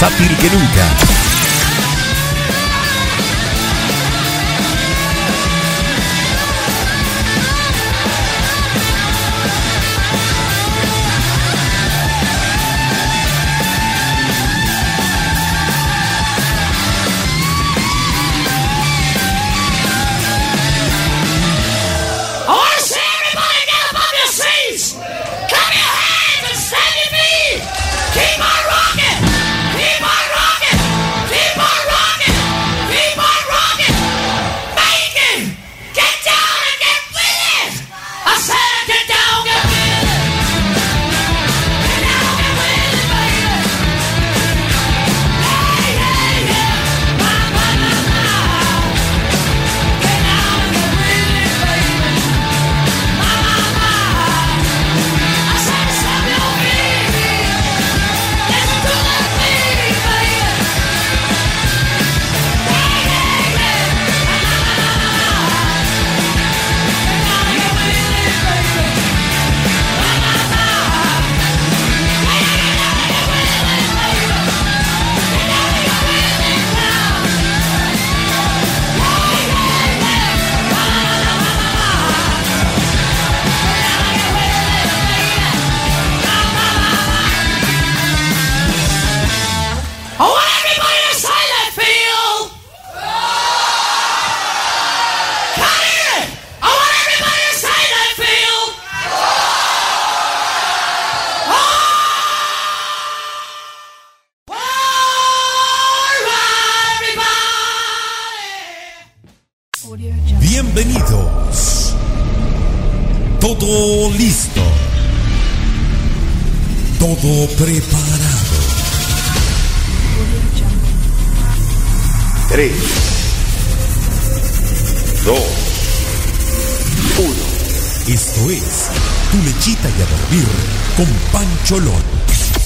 versátil que nunca.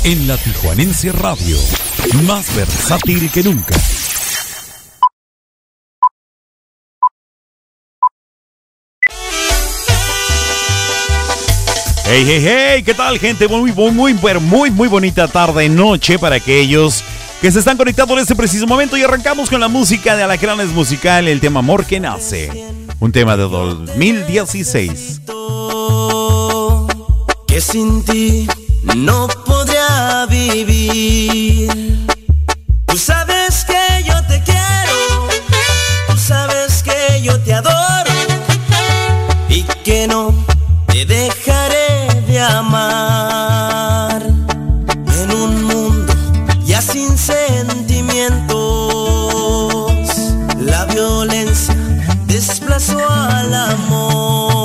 En la Tijuanense Radio, más versátil que nunca. Hey, hey, hey, ¿qué tal gente? Muy, muy, muy, muy, muy bonita tarde, noche para aquellos que se están conectando en este preciso momento y arrancamos con la música de Alacranes Musical, el tema Amor que Nace, un tema de 2016. Que sin ti no vivir. Tú sabes que yo te quiero, tú sabes que yo te adoro y que no te dejaré de amar. En un mundo ya sin sentimientos, la violencia desplazó al amor.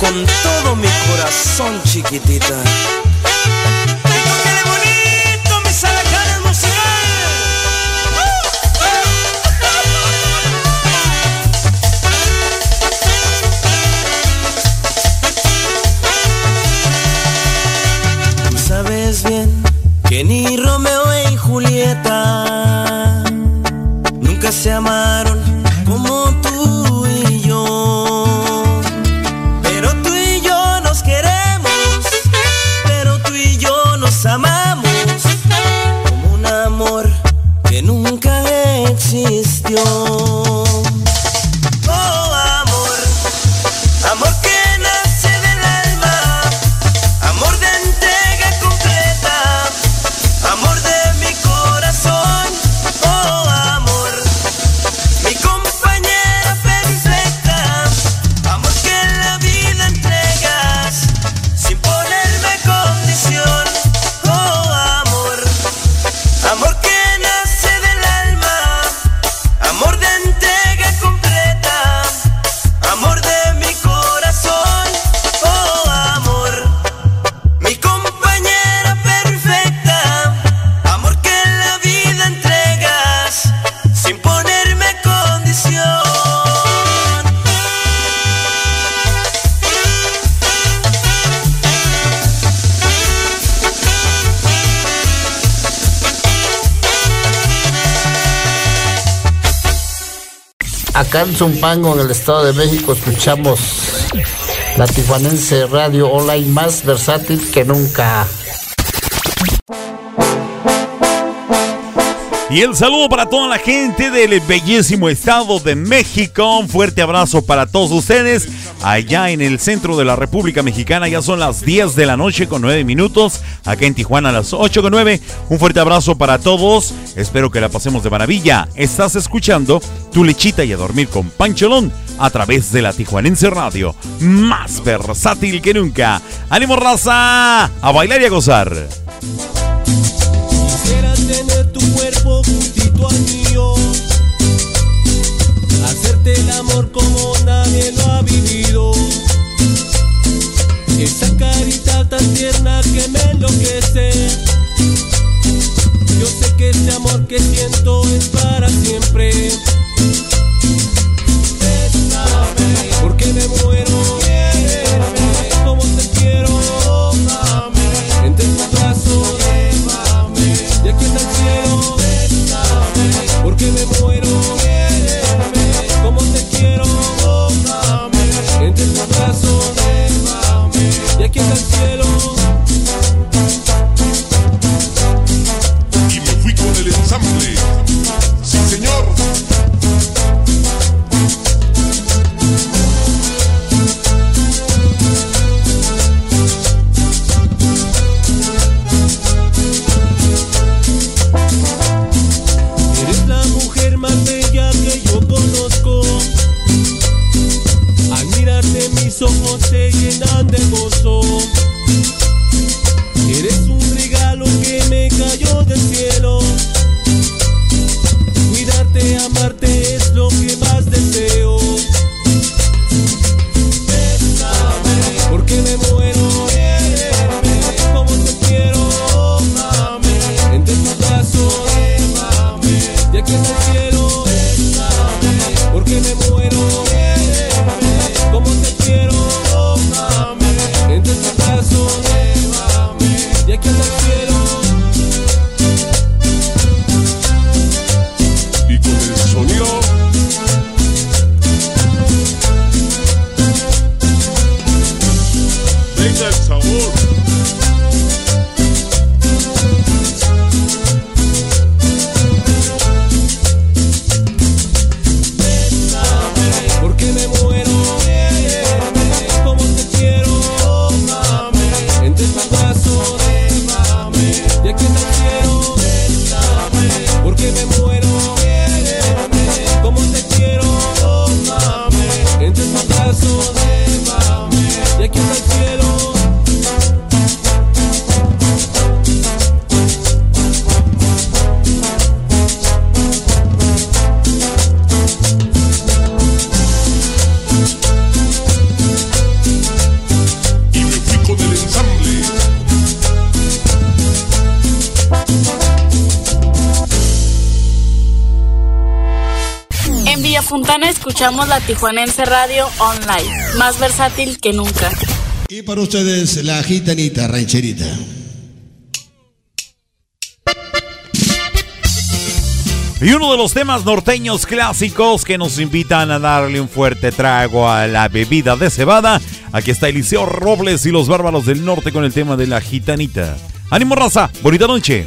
Con todo mi corazón, chiquitita. Acá en Zumpango, en el Estado de México, escuchamos la tijuanense radio online más versátil que nunca. Y el saludo para toda la gente del bellísimo estado de México. Un fuerte abrazo para todos ustedes. Allá en el centro de la República Mexicana ya son las 10 de la noche con 9 minutos. Acá en Tijuana a las 8 con 9. Un fuerte abrazo para todos. Espero que la pasemos de maravilla. Estás escuchando Tu Lechita y a Dormir con Pancholón a través de la Tijuanense Radio. Más versátil que nunca. ¡Ánimo raza! A bailar y a gozar. Hacerte el amor como nadie lo ha vivido. Esa carita tan tierna que me enloquece. Yo sé que ese amor que siento es para siempre. Bésame, porque me muero. Ojos se llenan de gozo. Cielo. Cuidarte, amarte es lo que más deseo. Escuchamos la Tijuanense Radio Online, más versátil que nunca. Y para ustedes, la gitanita rancherita. Y uno de los temas norteños clásicos que nos invitan a darle un fuerte trago a la bebida de cebada. Aquí está Eliseo Robles y los bárbaros del norte con el tema de la gitanita. ¡Ánimo raza! ¡Bonita noche!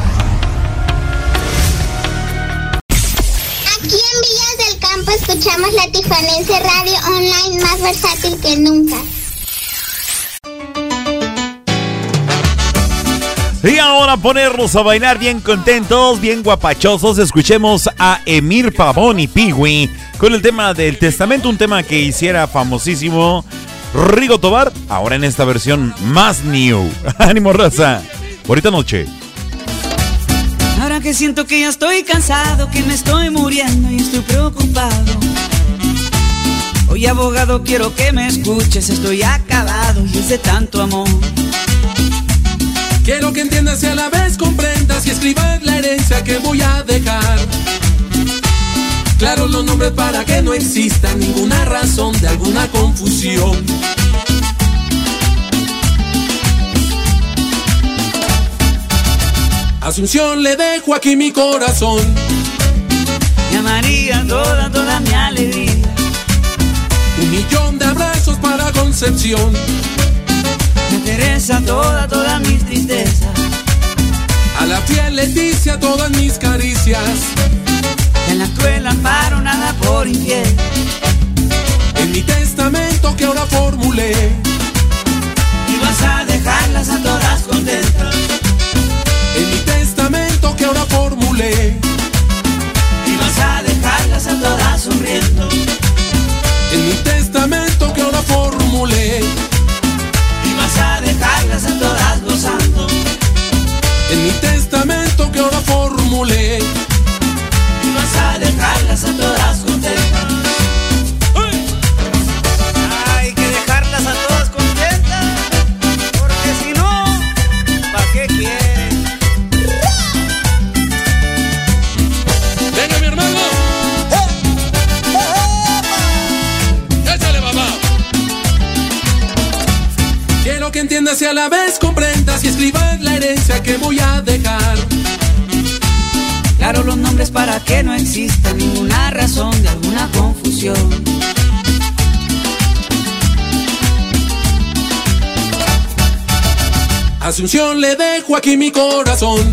Escuchamos la Tijuanense Radio Online más versátil que nunca. Y ahora ponernos a bailar bien contentos, bien guapachosos. Escuchemos a Emir Pavón y Piwi con el tema del testamento, un tema que hiciera famosísimo Rigo Tobar, ahora en esta versión más new. Ánimo, raza. Bonita noche. Que siento que ya estoy cansado, que me estoy muriendo y estoy preocupado. Oye abogado, quiero que me escuches, estoy acabado y es de tanto amor. Quiero que entiendas y a la vez comprendas y escribas la herencia que voy a dejar. Claro los nombres para que no exista ninguna razón de alguna confusión. Asunción le dejo aquí mi corazón. Y a María toda, toda mi alegría. Un millón de abrazos para Concepción. Me Teresa toda, toda mis tristezas. A la fiel Leticia todas mis caricias. En la cruel amparo nada por infiel. En mi testamento que ahora formulé. Y vas a dejarlas a todas contentas. Y vas a dejarlas a todas sonriendo. En mi testamento que ahora formulé. Y vas a dejarlas a todas gozando. En mi testamento que ahora formulé. Y vas a dejarlas a todas Y a la vez comprendas y escribas la herencia que voy a dejar. Claro los nombres para que no exista ninguna razón de alguna confusión. Asunción le dejo aquí mi corazón.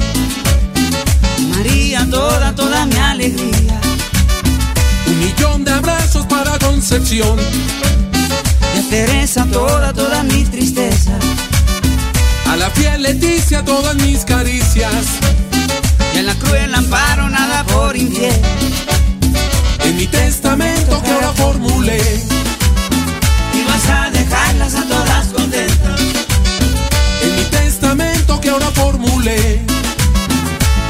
María toda, toda mi alegría. Un millón de abrazos para Concepción. Y a Teresa toda, toda mi tristeza la fiel Leticia todas mis caricias. Y en la cruel amparo nada por infiel. En mi testamento que ahora formulé. Y vas a dejarlas a todas contentas. En mi testamento que ahora formulé.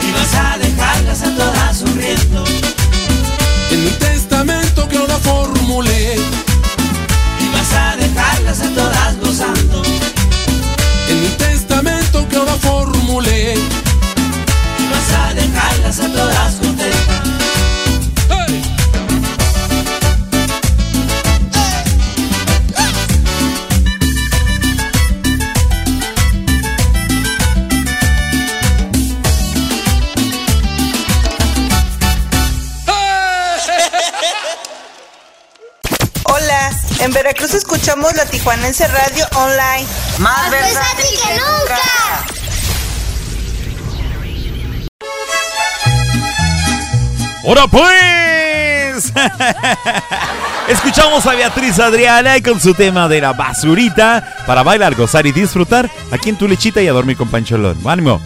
Y vas a dejarlas a todas sonriendo. En mi testamento que ahora formulé. Y vas a dejarlas a todas gozando formulé. Y vas a dejarlas a todas contentas. Hey. Hola, en Veracruz escuchamos la Tijuanense Radio Online. Más, Más versátil que, que nunca. ¡Ahora pues! Escuchamos a Beatriz Adriana con su tema de la basurita para bailar, gozar y disfrutar aquí en tu lechita y a dormir con Pancholón. ¡Ánimo!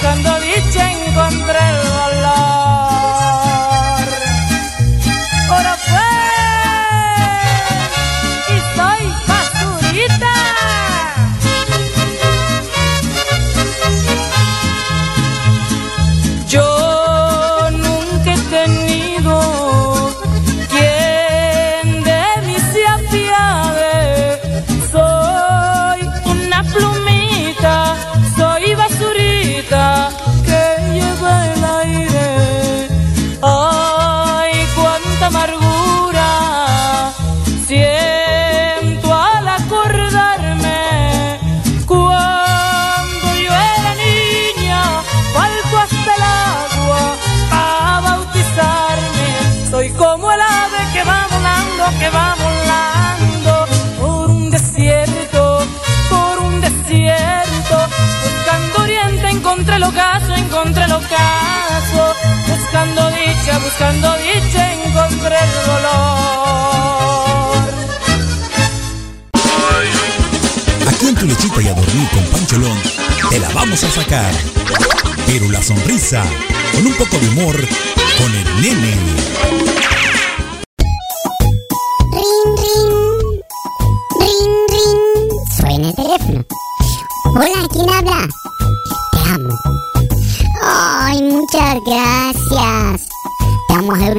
Buscando dicha, encontré el Buscando dicha, encontré el dolor. Aquí en tu lechita y a dormir con Pancholón, te la vamos a sacar. Pero la sonrisa, con un poco de humor, con el nene.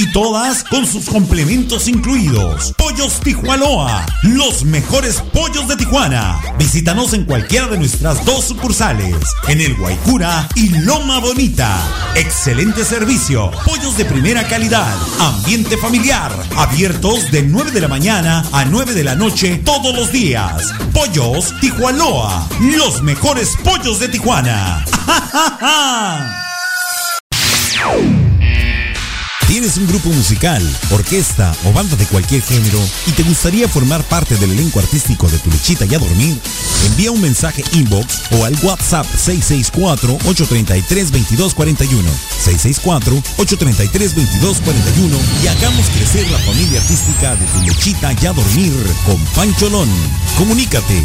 Y todas con sus complementos incluidos. Pollos Tijuanoa, los mejores pollos de Tijuana. Visítanos en cualquiera de nuestras dos sucursales, en el Guaycura y Loma Bonita. Excelente servicio, pollos de primera calidad, ambiente familiar, abiertos de 9 de la mañana a 9 de la noche todos los días. Pollos Tijuanoa, los mejores pollos de Tijuana. ¿Tienes un grupo musical, orquesta o banda de cualquier género y te gustaría formar parte del elenco artístico de Tu Lechita y a Dormir? Envía un mensaje inbox o al WhatsApp 664-833-2241. 664-833-2241 y hagamos crecer la familia artística de Tu Lechita y a Dormir con Pancholón. Comunícate.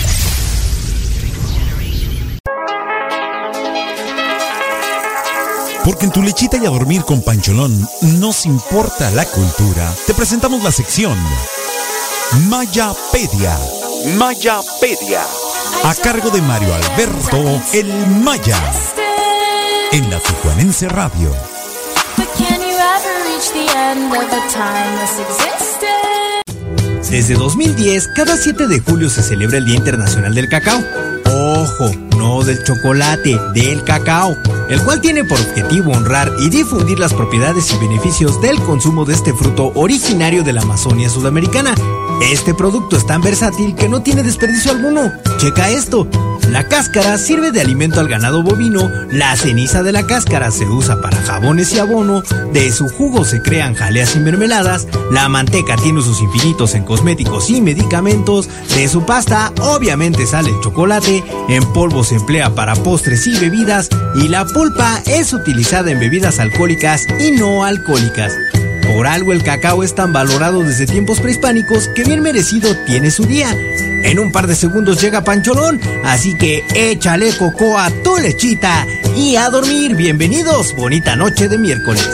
Porque en tu lechita y a dormir con Pancholón nos importa la cultura. Te presentamos la sección Mayapedia. Mayapedia. A cargo de Mario Alberto El Maya. En la Tijuanense Radio. Desde 2010, cada 7 de julio se celebra el Día Internacional del Cacao. Ojo, no del chocolate, del cacao, el cual tiene por objetivo honrar y difundir las propiedades y beneficios del consumo de este fruto originario de la Amazonia sudamericana. Este producto es tan versátil que no tiene desperdicio alguno. Checa esto. La cáscara sirve de alimento al ganado bovino, la ceniza de la cáscara se usa para jabones y abono, de su jugo se crean jaleas y mermeladas, la manteca tiene usos infinitos en cosméticos y medicamentos, de su pasta obviamente sale el chocolate, en polvo se emplea para postres y bebidas y la pulpa es utilizada en bebidas alcohólicas y no alcohólicas. Por algo el cacao es tan valorado desde tiempos prehispánicos que bien merecido tiene su día. En un par de segundos llega Pancholón, así que échale coco a tu lechita y a dormir. Bienvenidos, bonita noche de miércoles.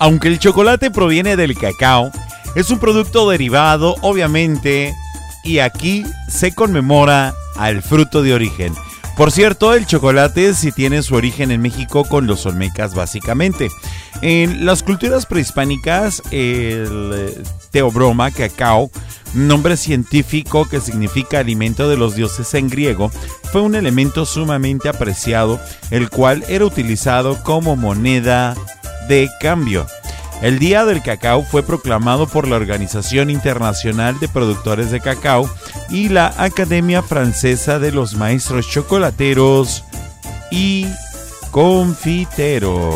Aunque el chocolate proviene del cacao, es un producto derivado, obviamente, y aquí se conmemora al fruto de origen. Por cierto, el chocolate sí tiene su origen en México con los olmecas básicamente. En las culturas prehispánicas, el eh, teobroma, cacao, nombre científico que significa alimento de los dioses en griego, fue un elemento sumamente apreciado, el cual era utilizado como moneda de cambio. El Día del Cacao fue proclamado por la Organización Internacional de Productores de Cacao y la Academia Francesa de los Maestros Chocolateros y Confiteros.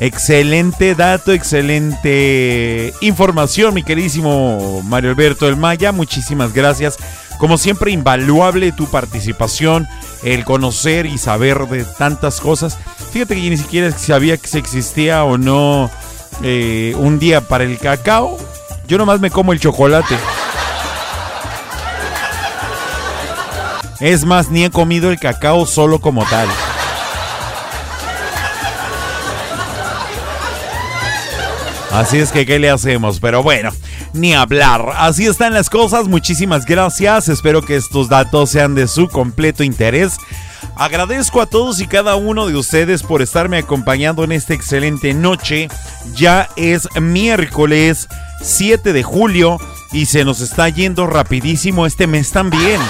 Excelente dato, excelente información, mi queridísimo Mario Alberto del Maya. Muchísimas gracias. Como siempre, invaluable tu participación, el conocer y saber de tantas cosas. Fíjate que ni siquiera sabía que se existía o no eh, un día para el cacao. Yo nomás me como el chocolate. Es más, ni he comido el cacao solo como tal. Así es que, ¿qué le hacemos? Pero bueno, ni hablar. Así están las cosas. Muchísimas gracias. Espero que estos datos sean de su completo interés. Agradezco a todos y cada uno de ustedes por estarme acompañando en esta excelente noche. Ya es miércoles 7 de julio y se nos está yendo rapidísimo este mes también.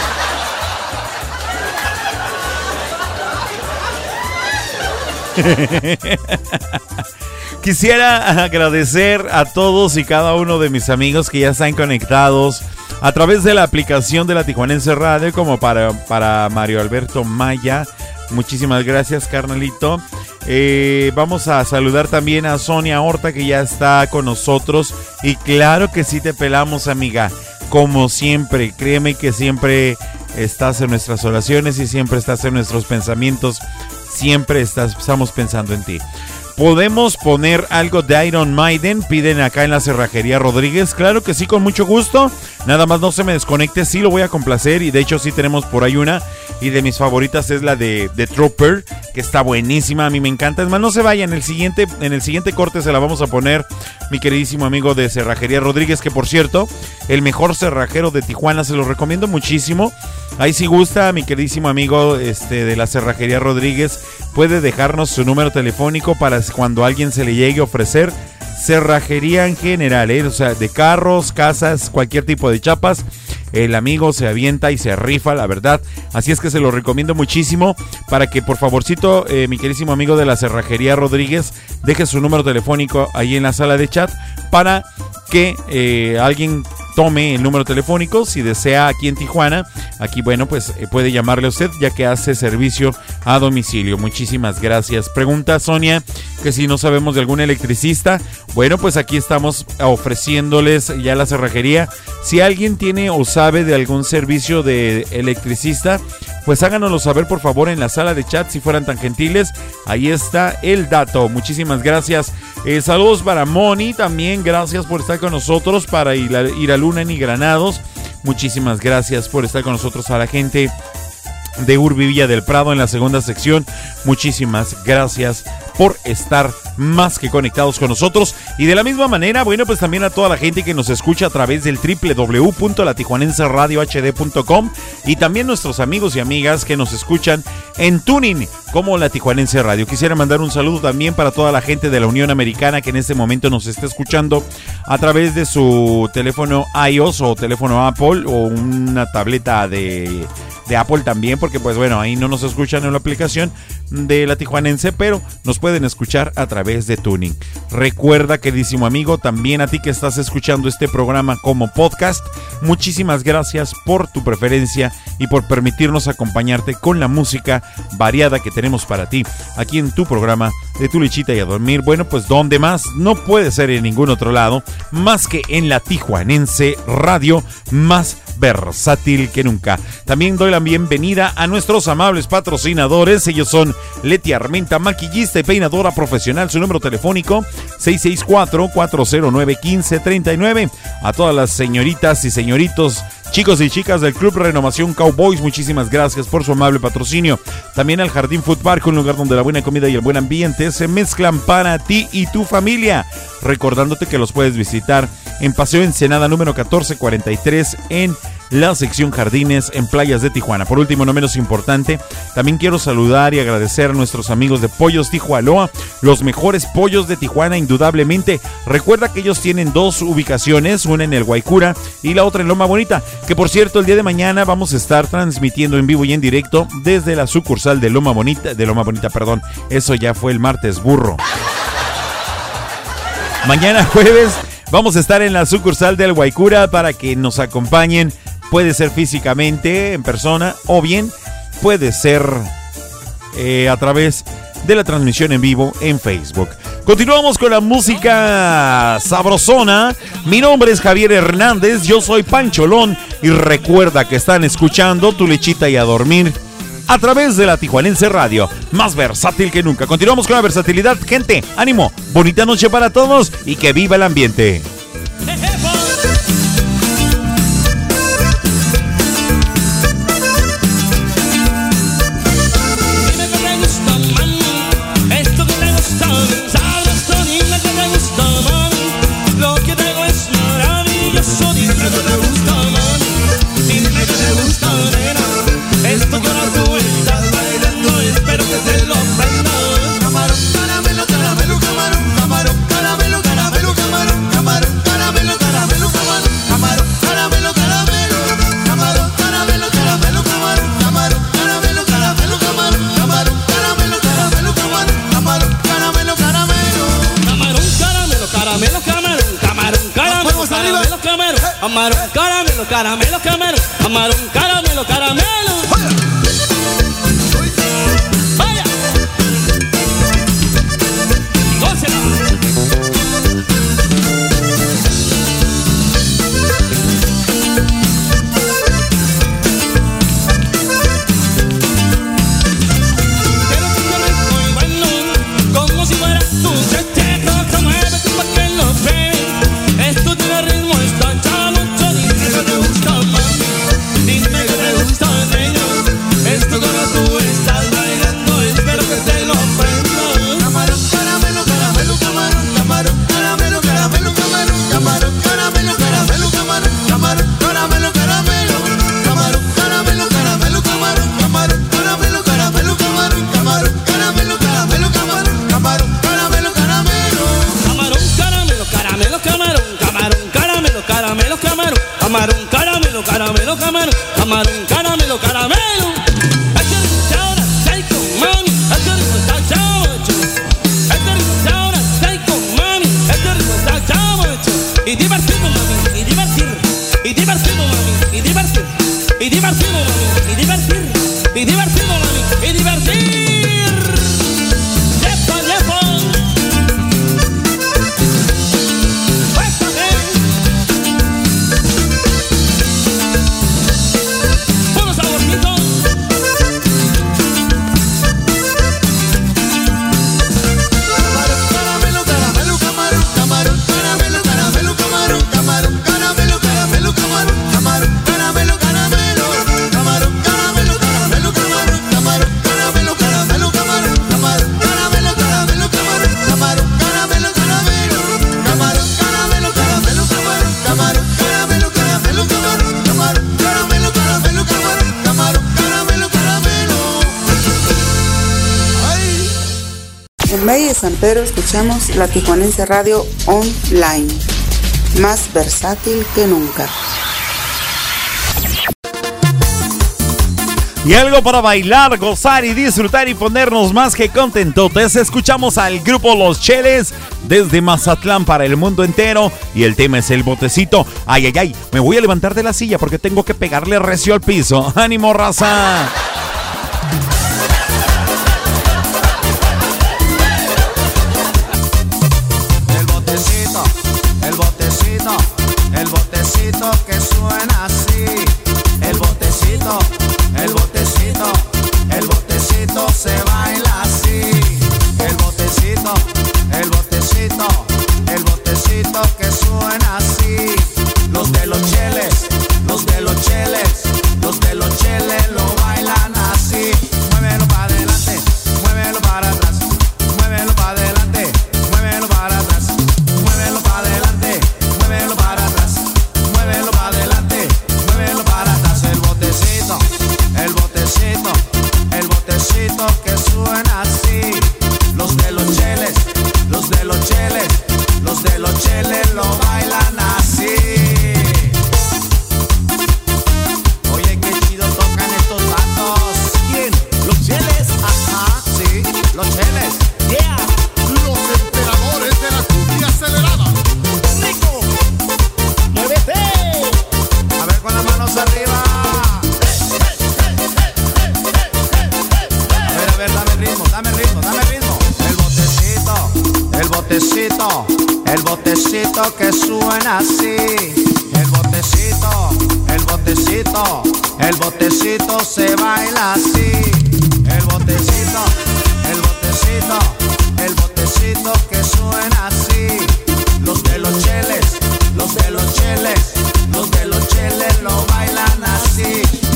Quisiera agradecer a todos y cada uno de mis amigos que ya están conectados a través de la aplicación de la Tijuanense Radio, como para, para Mario Alberto Maya. Muchísimas gracias, carnalito. Eh, vamos a saludar también a Sonia Horta, que ya está con nosotros. Y claro que sí te pelamos, amiga. Como siempre, créeme que siempre estás en nuestras oraciones y siempre estás en nuestros pensamientos. Siempre estás, estamos pensando en ti. ¿Podemos poner algo de Iron Maiden? Piden acá en la cerrajería Rodríguez. Claro que sí, con mucho gusto. Nada más no se me desconecte, sí lo voy a complacer. Y de hecho sí tenemos por ahí una. Y de mis favoritas es la de, de Trooper, que está buenísima. A mí me encanta. Es más, no se vayan. En el siguiente, en el siguiente corte se la vamos a poner mi queridísimo amigo de Cerrajería Rodríguez, que por cierto, el mejor cerrajero de Tijuana, se lo recomiendo muchísimo. Ahí si gusta, mi queridísimo amigo este, de la Cerrajería Rodríguez, puede dejarnos su número telefónico para cuando alguien se le llegue a ofrecer cerrajería en general, ¿eh? o sea, de carros, casas, cualquier tipo de chapas. El amigo se avienta y se rifa, la verdad. Así es que se lo recomiendo muchísimo para que por favorcito, eh, mi queridísimo amigo de la cerrajería Rodríguez, deje su número telefónico ahí en la sala de chat para que eh, alguien tome el número telefónico si desea aquí en Tijuana. Aquí, bueno, pues eh, puede llamarle a usted ya que hace servicio a domicilio. Muchísimas gracias. Pregunta Sonia que si no sabemos de algún electricista. Bueno, pues aquí estamos ofreciéndoles ya la cerrajería. Si alguien tiene o sabe de algún servicio de electricista, pues háganoslo saber por favor en la sala de chat si fueran tan gentiles. Ahí está el dato. Muchísimas gracias. Eh, saludos para Moni también. Gracias por estar con nosotros para ir a, a Luna y Granados. Muchísimas gracias por estar con nosotros a la gente de Urbi Villa del Prado en la segunda sección. Muchísimas gracias por estar más que conectados con nosotros. Y de la misma manera, bueno, pues también a toda la gente que nos escucha a través del www.latijuanenseradiohd.com y también nuestros amigos y amigas que nos escuchan en Tuning como La Tijuanense Radio. Quisiera mandar un saludo también para toda la gente de la Unión Americana que en este momento nos está escuchando a través de su teléfono iOS o teléfono Apple o una tableta de de Apple también, porque pues bueno, ahí no nos escuchan en la aplicación de la Tijuanense, pero nos pueden escuchar a través de Tuning. Recuerda, queridísimo amigo, también a ti que estás escuchando este programa como podcast, muchísimas gracias por tu preferencia y por permitirnos acompañarte con la música variada que tenemos para ti aquí en tu programa de Tu Lichita y a Dormir. Bueno, pues donde más no puede ser en ningún otro lado, más que en la Tijuanense Radio, más versátil que nunca. También doy la bienvenida a nuestros amables patrocinadores. Ellos son Leti Armenta, maquillista y profesional. Su número telefónico 664-409-1539. A todas las señoritas y señoritos Chicos y chicas del Club Renovación Cowboys, muchísimas gracias por su amable patrocinio. También al Jardín Food Park, un lugar donde la buena comida y el buen ambiente se mezclan para ti y tu familia. Recordándote que los puedes visitar en Paseo Ensenada número 1443 en la sección Jardines en Playas de Tijuana. Por último, no menos importante, también quiero saludar y agradecer a nuestros amigos de Pollos Tijualoa, los mejores pollos de Tijuana indudablemente. Recuerda que ellos tienen dos ubicaciones, una en el Guaycura y la otra en Loma Bonita, que por cierto el día de mañana vamos a estar transmitiendo en vivo y en directo desde la sucursal de Loma Bonita, de Loma Bonita, perdón, eso ya fue el martes burro. Mañana jueves vamos a estar en la sucursal del Guaycura para que nos acompañen Puede ser físicamente, en persona, o bien puede ser eh, a través de la transmisión en vivo en Facebook. Continuamos con la música sabrosona. Mi nombre es Javier Hernández, yo soy Pancholón y recuerda que están escuchando Tu Lechita y a Dormir a través de la Tijuanense Radio, más versátil que nunca. Continuamos con la versatilidad, gente. Ánimo, bonita noche para todos y que viva el ambiente. Caramelo, caramelo, camarón, camarón, caramelo, caramelo, camarón, camarón, caramelo, caramelo. La Tijuanense Radio Online, más versátil que nunca. Y algo para bailar, gozar y disfrutar y ponernos más que contentotes. Escuchamos al grupo Los Cheles desde Mazatlán para el mundo entero. Y el tema es el botecito. Ay, ay, ay, me voy a levantar de la silla porque tengo que pegarle recio al piso. ¡Ánimo, raza! Así. El botecito, el botecito, el botecito se baila así. El botecito, el botecito, el botecito que suena así. Los de los cheles, los de los cheles, los de los cheles lo bailan así.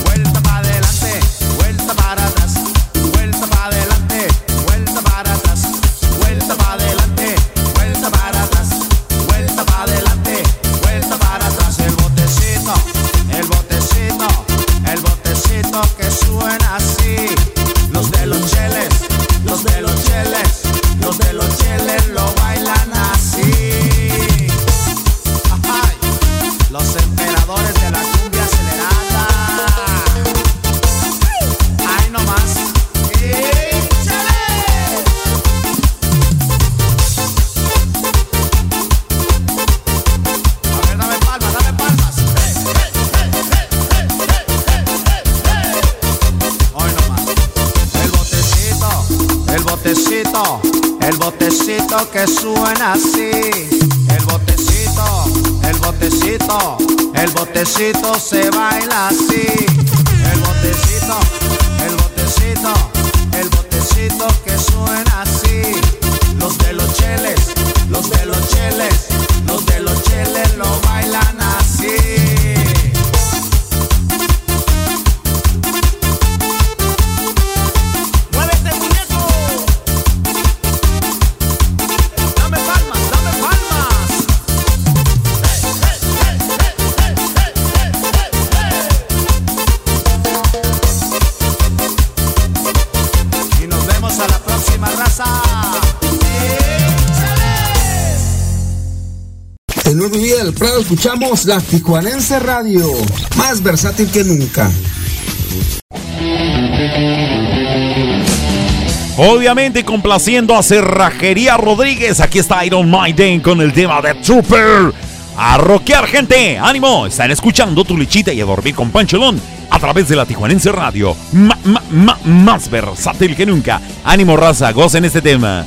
Que suena así. El botecito, el botecito, el botecito se baila así. El botecito, escuchamos la Tijuanense Radio, más versátil que nunca. Obviamente complaciendo a Cerrajería Rodríguez. Aquí está Iron Maiden con el tema de Trooper. A rockear, gente. Ánimo. Están escuchando tu lichita y a dormir con Pancholón a través de la Tijuanense Radio. Más versátil que nunca. Ánimo, raza. Gocen este tema.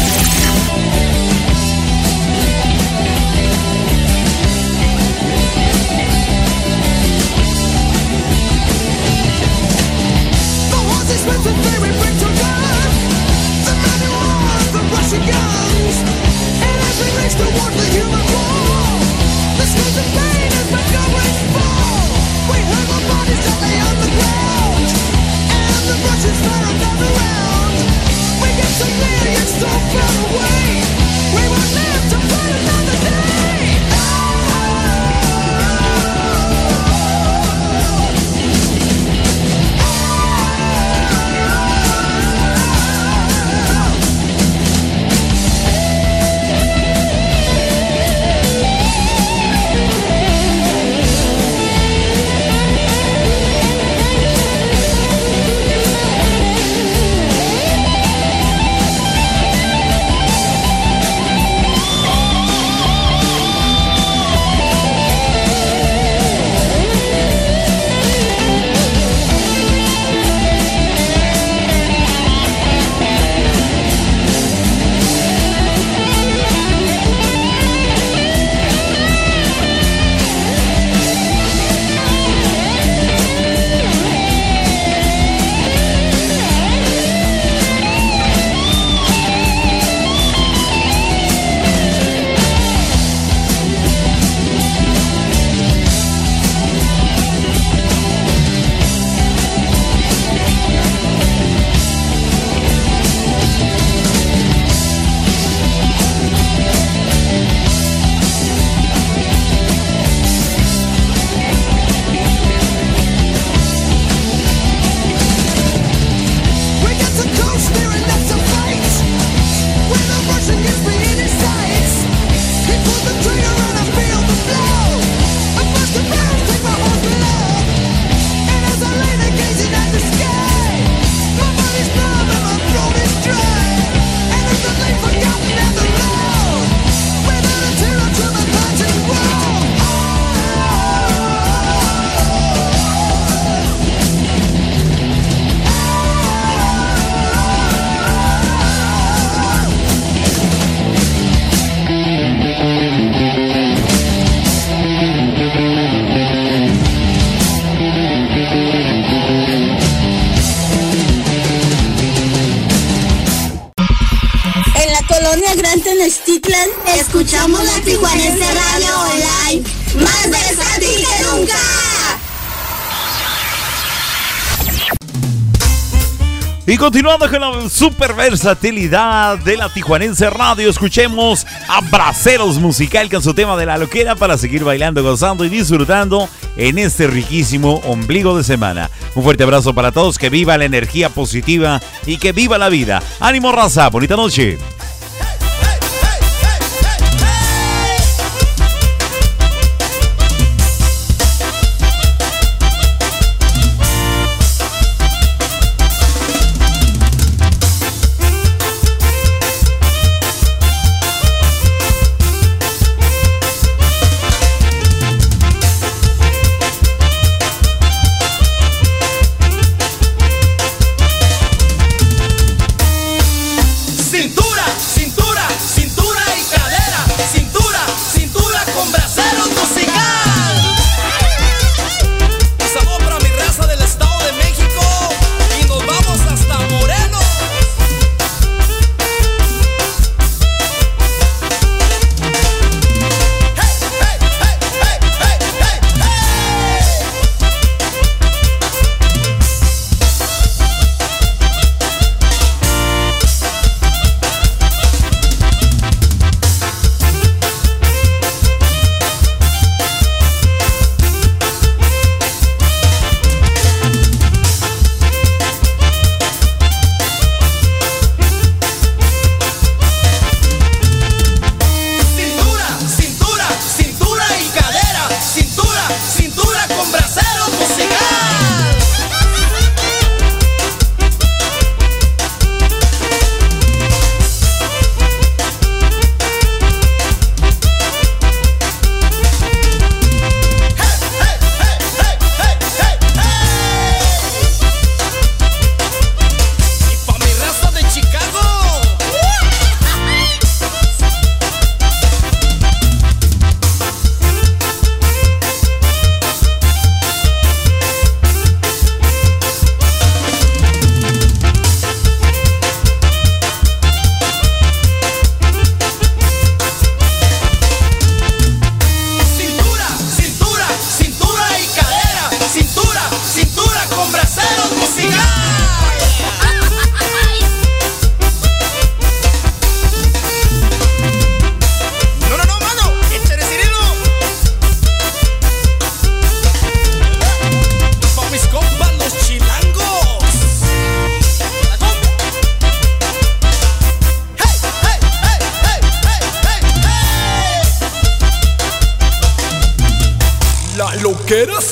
continuando con la super versatilidad de la Tijuanense Radio, escuchemos a Braceros Musical con su tema de la loquera para seguir bailando, gozando y disfrutando en este riquísimo ombligo de semana. Un fuerte abrazo para todos, que viva la energía positiva y que viva la vida. Ánimo raza, bonita noche.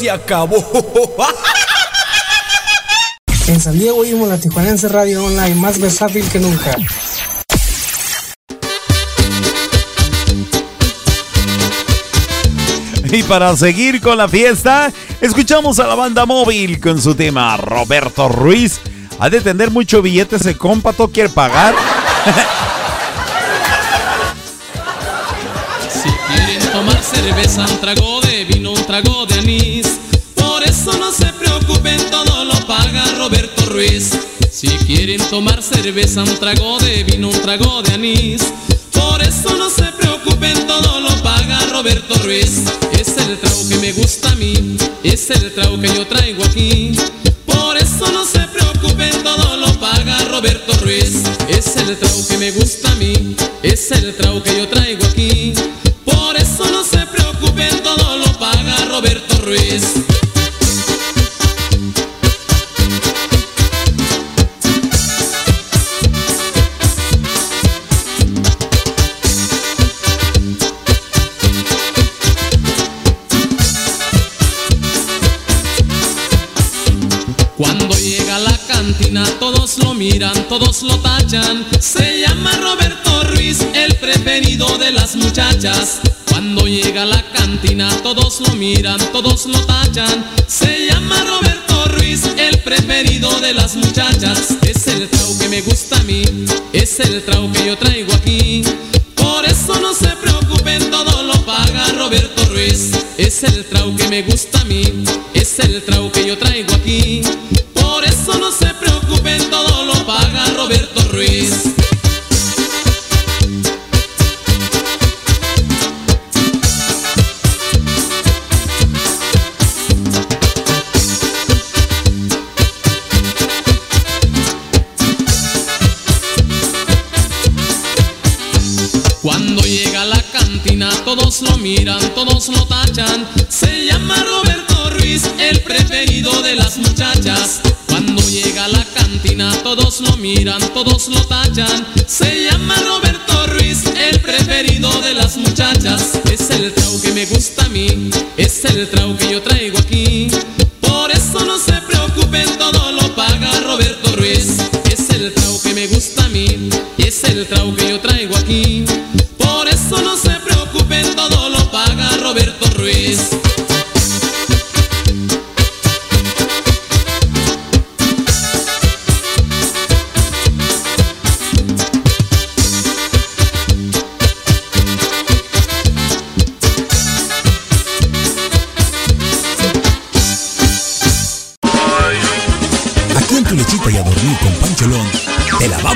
Se acabó. En San Diego oímos la Tijuanense Radio Online más versátil que nunca. Y para seguir con la fiesta, escuchamos a la banda móvil con su tema Roberto Ruiz. Ha de tener mucho billete ese compa, ¿tú quiere pagar? Si quieren tomar cerveza, un trago de vino, un trago de anís. Roberto Ruiz. Si quieren tomar cerveza, un trago de vino, un trago de anís. Por eso no se preocupen, todo lo paga Roberto Ruiz. Es el trago que me gusta a mí, es el trago que yo traigo aquí. Por eso no se preocupen, todo lo paga Roberto Ruiz. Es el trago que me gusta a mí, es el trago que yo traigo aquí. Por eso no se preocupen, todo lo paga Roberto Ruiz. Cuando llega a la cantina todos lo miran, todos lo tachan. Se llama Roberto Ruiz, el preferido de las muchachas. Es el trago que me gusta a mí, es el trago que yo traigo aquí. Por eso no se preocupen, todo lo paga Roberto Ruiz. Es el trago que me gusta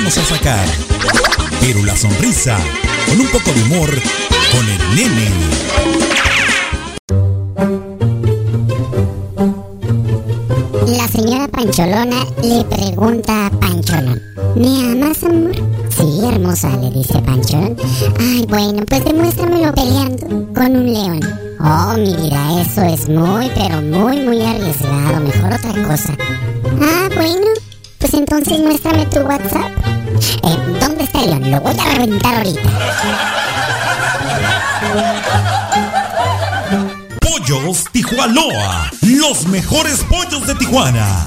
a sacar. Pero la sonrisa, con un poco de humor, con el nene. La señora Pancholona le pregunta a Pancholón, ¿me amas, amor? Sí, hermosa, le dice Pancholón. Ay, bueno, pues demuéstramelo peleando con un león. Oh, mi vida, eso es muy, pero muy, muy arriesgado. Mejor otra cosa. Ah, bueno, pues entonces muéstrame tu WhatsApp. Eh, ¿Dónde está león? Lo voy a reventar ahorita. Pollos Tijualoa, los mejores pollos de Tijuana.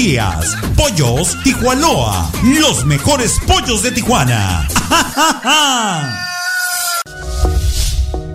Pollos Tijualoa, los mejores pollos de Tijuana.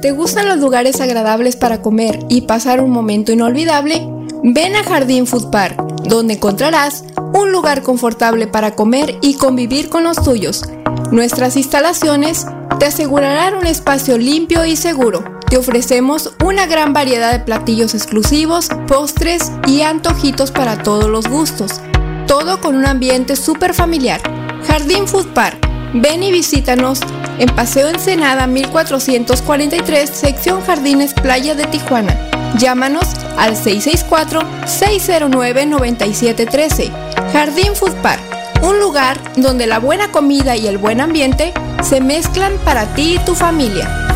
¿Te gustan los lugares agradables para comer y pasar un momento inolvidable? Ven a Jardín Food Park, donde encontrarás un lugar confortable para comer y convivir con los tuyos. Nuestras instalaciones te asegurarán un espacio limpio y seguro. Te ofrecemos una gran variedad de platillos exclusivos, postres y antojitos para todos los gustos. Todo con un ambiente súper familiar. Jardín Food Park. Ven y visítanos en Paseo Ensenada 1443, sección Jardines Playa de Tijuana. Llámanos al 664-609-9713. Jardín Food Park, un lugar donde la buena comida y el buen ambiente se mezclan para ti y tu familia.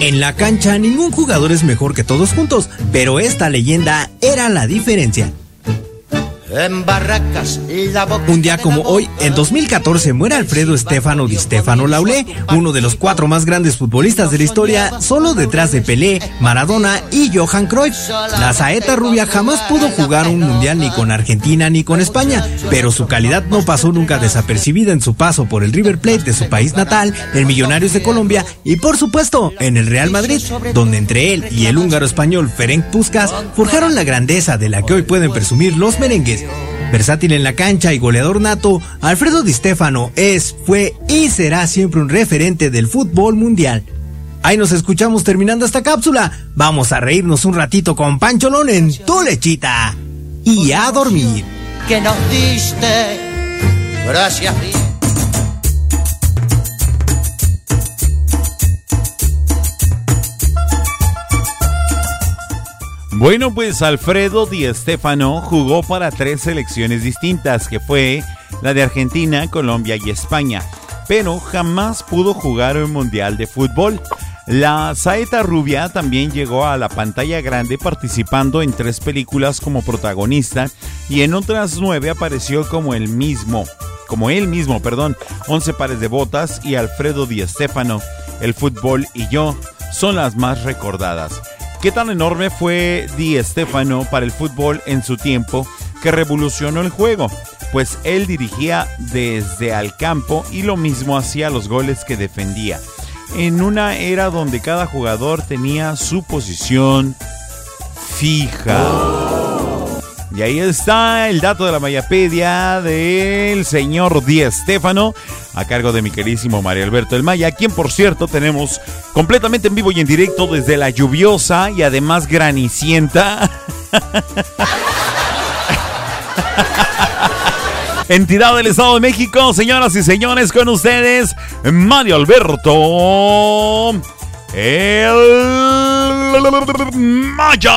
En la cancha ningún jugador es mejor que todos juntos, pero esta leyenda era la diferencia. En Barracas, la boca Un día como hoy, en 2014, muere Alfredo Estefano Di Stefano Laulé, uno de los cuatro más grandes futbolistas de la historia, solo detrás de Pelé, Maradona y Johan Cruyff. La saeta rubia jamás pudo jugar un mundial ni con Argentina ni con España, pero su calidad no pasó nunca desapercibida en su paso por el River Plate de su país natal, el Millonarios de Colombia y por supuesto en el Real Madrid, donde entre él y el húngaro español Ferenc Puskas forjaron la grandeza de la que hoy pueden presumir los merengues. Versátil en la cancha y goleador nato, Alfredo Di Stefano es, fue y será siempre un referente del fútbol mundial. Ahí nos escuchamos terminando esta cápsula. Vamos a reírnos un ratito con Pancholón en tu lechita. Y a dormir. que nos diste. Gracias, Bueno, pues Alfredo Di Stéfano jugó para tres selecciones distintas, que fue la de Argentina, Colombia y España, pero jamás pudo jugar un mundial de fútbol. La saeta rubia también llegó a la pantalla grande participando en tres películas como protagonista y en otras nueve apareció como el mismo, como él mismo, perdón, 11 pares de botas y Alfredo Di Stéfano, El fútbol y yo son las más recordadas. ¿Qué tan enorme fue Di Stéfano para el fútbol en su tiempo que revolucionó el juego? Pues él dirigía desde al campo y lo mismo hacía los goles que defendía. En una era donde cada jugador tenía su posición fija. Y ahí está el dato de la Mayapedia del señor Di Stéfano, a cargo de mi querísimo Mario Alberto El Maya, quien por cierto tenemos completamente en vivo y en directo desde la lluviosa y además granicienta entidad del Estado de México. Señoras y señores, con ustedes, Mario Alberto El Maya.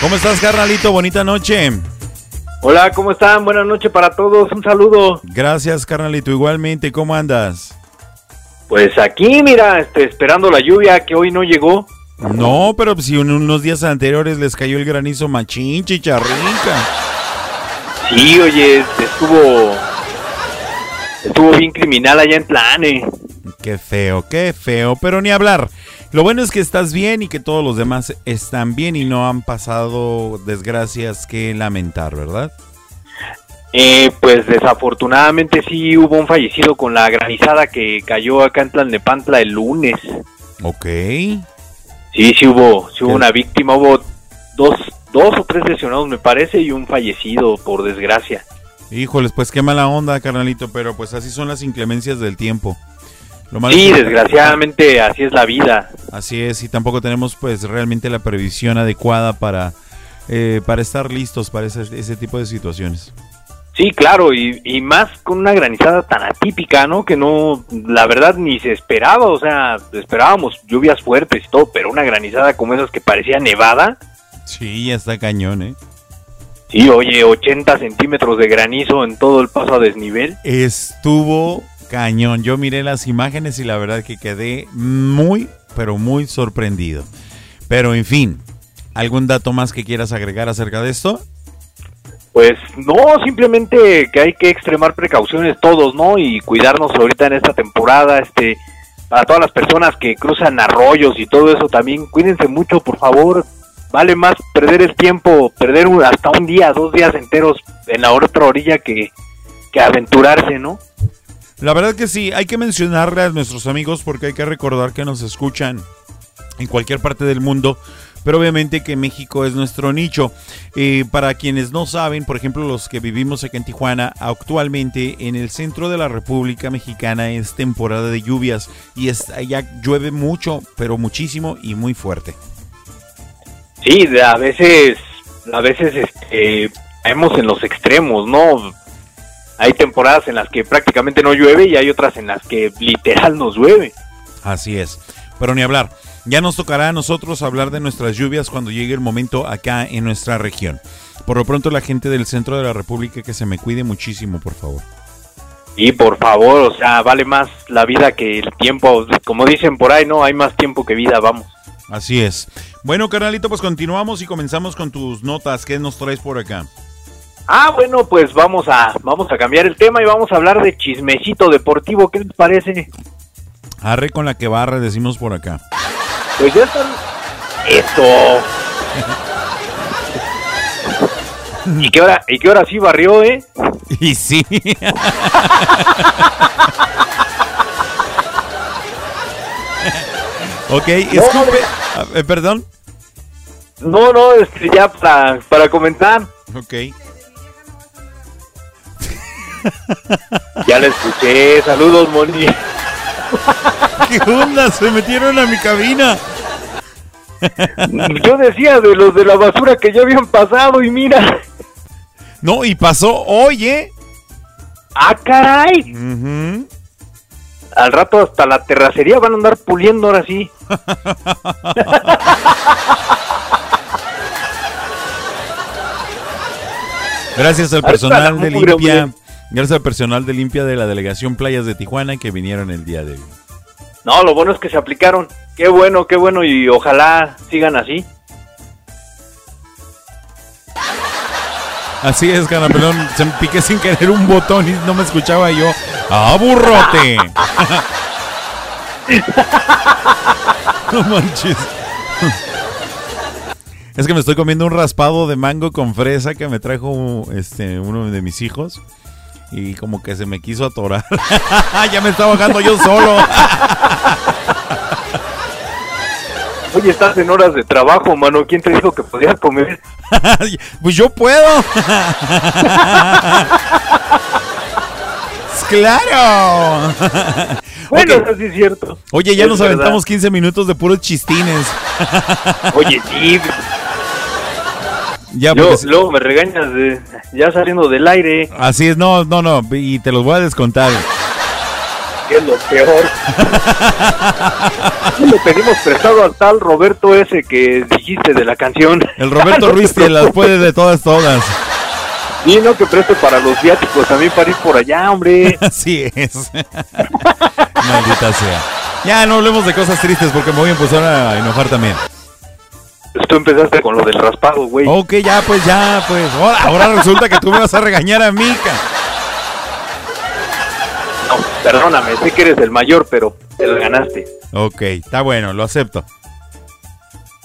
¿Cómo estás, carnalito? Bonita noche. Hola, ¿cómo están? Buenas noches para todos. Un saludo. Gracias, carnalito. Igualmente, ¿cómo andas? Pues aquí, mira, este, esperando la lluvia que hoy no llegó. No, pero si unos días anteriores les cayó el granizo machín, chicharrinca. Sí, oye, estuvo estuvo bien criminal allá en Plane. Qué feo, qué feo, pero ni hablar. Lo bueno es que estás bien y que todos los demás están bien y no han pasado desgracias que lamentar, ¿verdad? Eh, pues desafortunadamente sí hubo un fallecido con la granizada que cayó acá en Tlalnepantla el lunes. Ok. Sí, sí hubo, sí hubo una víctima, hubo dos, dos o tres lesionados me parece y un fallecido por desgracia. Híjoles, pues qué mala onda, carnalito, pero pues así son las inclemencias del tiempo. Lo malo Sí, es que- desgraciadamente así es la vida. Así es, y tampoco tenemos pues realmente la previsión adecuada para, eh, para estar listos para ese, ese tipo de situaciones. Sí, claro, y, y más con una granizada tan atípica, ¿no? Que no, la verdad ni se esperaba, o sea, esperábamos lluvias fuertes y todo, pero una granizada como esas que parecía nevada, Sí, ya está cañón, ¿eh? Sí, oye, 80 centímetros de granizo en todo el paso a desnivel. Estuvo cañón. Yo miré las imágenes y la verdad que quedé muy, pero muy sorprendido. Pero en fin, ¿algún dato más que quieras agregar acerca de esto? Pues no, simplemente que hay que extremar precauciones todos, ¿no? Y cuidarnos ahorita en esta temporada, este, para todas las personas que cruzan arroyos y todo eso también, cuídense mucho, por favor. Vale más perder el tiempo, perder hasta un día, dos días enteros en la otra orilla que, que aventurarse, ¿no? La verdad que sí, hay que mencionarle a nuestros amigos porque hay que recordar que nos escuchan en cualquier parte del mundo, pero obviamente que México es nuestro nicho. Eh, para quienes no saben, por ejemplo, los que vivimos aquí en Tijuana, actualmente en el centro de la República Mexicana es temporada de lluvias y es, allá llueve mucho, pero muchísimo y muy fuerte. Sí, a veces, a veces este, caemos en los extremos, ¿no? Hay temporadas en las que prácticamente no llueve y hay otras en las que literal nos llueve. Así es. Pero ni hablar. Ya nos tocará a nosotros hablar de nuestras lluvias cuando llegue el momento acá en nuestra región. Por lo pronto la gente del centro de la República que se me cuide muchísimo, por favor. Y por favor, o sea, vale más la vida que el tiempo. Como dicen por ahí, no, hay más tiempo que vida, vamos. Así es. Bueno, carnalito, pues continuamos y comenzamos con tus notas. ¿Qué nos traes por acá? Ah, bueno, pues vamos a, vamos a cambiar el tema y vamos a hablar de chismecito deportivo. ¿Qué les parece? Arre con la que barre, decimos por acá. Pues ya están. Eso. ¿Y qué hora, y qué hora sí barrió, eh? Y sí. ok, escupe. Ah, eh, perdón. No, no, este, ya para, para comentar. Ok. Ya la escuché. Saludos, Moni. ¿Qué onda? Se metieron a mi cabina. Yo decía de los de la basura que ya habían pasado y mira. No, y pasó hoy, ¿eh? ¡Ah, caray! Ujú. Al rato hasta la terracería van a andar puliendo ahora sí. Gracias al personal de limpia. Gracias al personal de limpia de la delegación Playas de Tijuana que vinieron el día de hoy. No, lo bueno es que se aplicaron. Qué bueno, qué bueno y ojalá sigan así. Así es, canapelón. Se me piqué sin querer un botón y no me escuchaba yo. ¡Ah, burrote! no manches. Es que me estoy comiendo un raspado de mango con fresa que me trajo este uno de mis hijos. Y como que se me quiso atorar. ya me estaba ahogando yo solo. Oye, estás en horas de trabajo, mano. ¿Quién te dijo que podías comer? pues yo puedo. claro. Bueno, Ok. eso sí es cierto. Oye, ya Es nos verdad. aventamos 15 minutos de puros chistines. Oye, sí. Ya, porque si- luego me regañas de ya saliendo del aire. Así es, no, no, no, y te los voy a descontar. Que es lo peor. Le pedimos prestado al tal Roberto ese que dijiste de la canción. El Roberto Ruiz te las puede de todas, todas. Y no que preste para los viáticos también para ir por allá, hombre. Así es. Maldita sea. Ya no hablemos de cosas tristes porque me voy a empezar a enojar también. Tú empezaste con lo del raspado, güey. Ok, ya, pues ya, pues. Ahora, ahora resulta que tú me vas a regañar a mí, ca- No, perdóname, sé que eres el mayor, pero te lo ganaste. Ok, está bueno, lo acepto.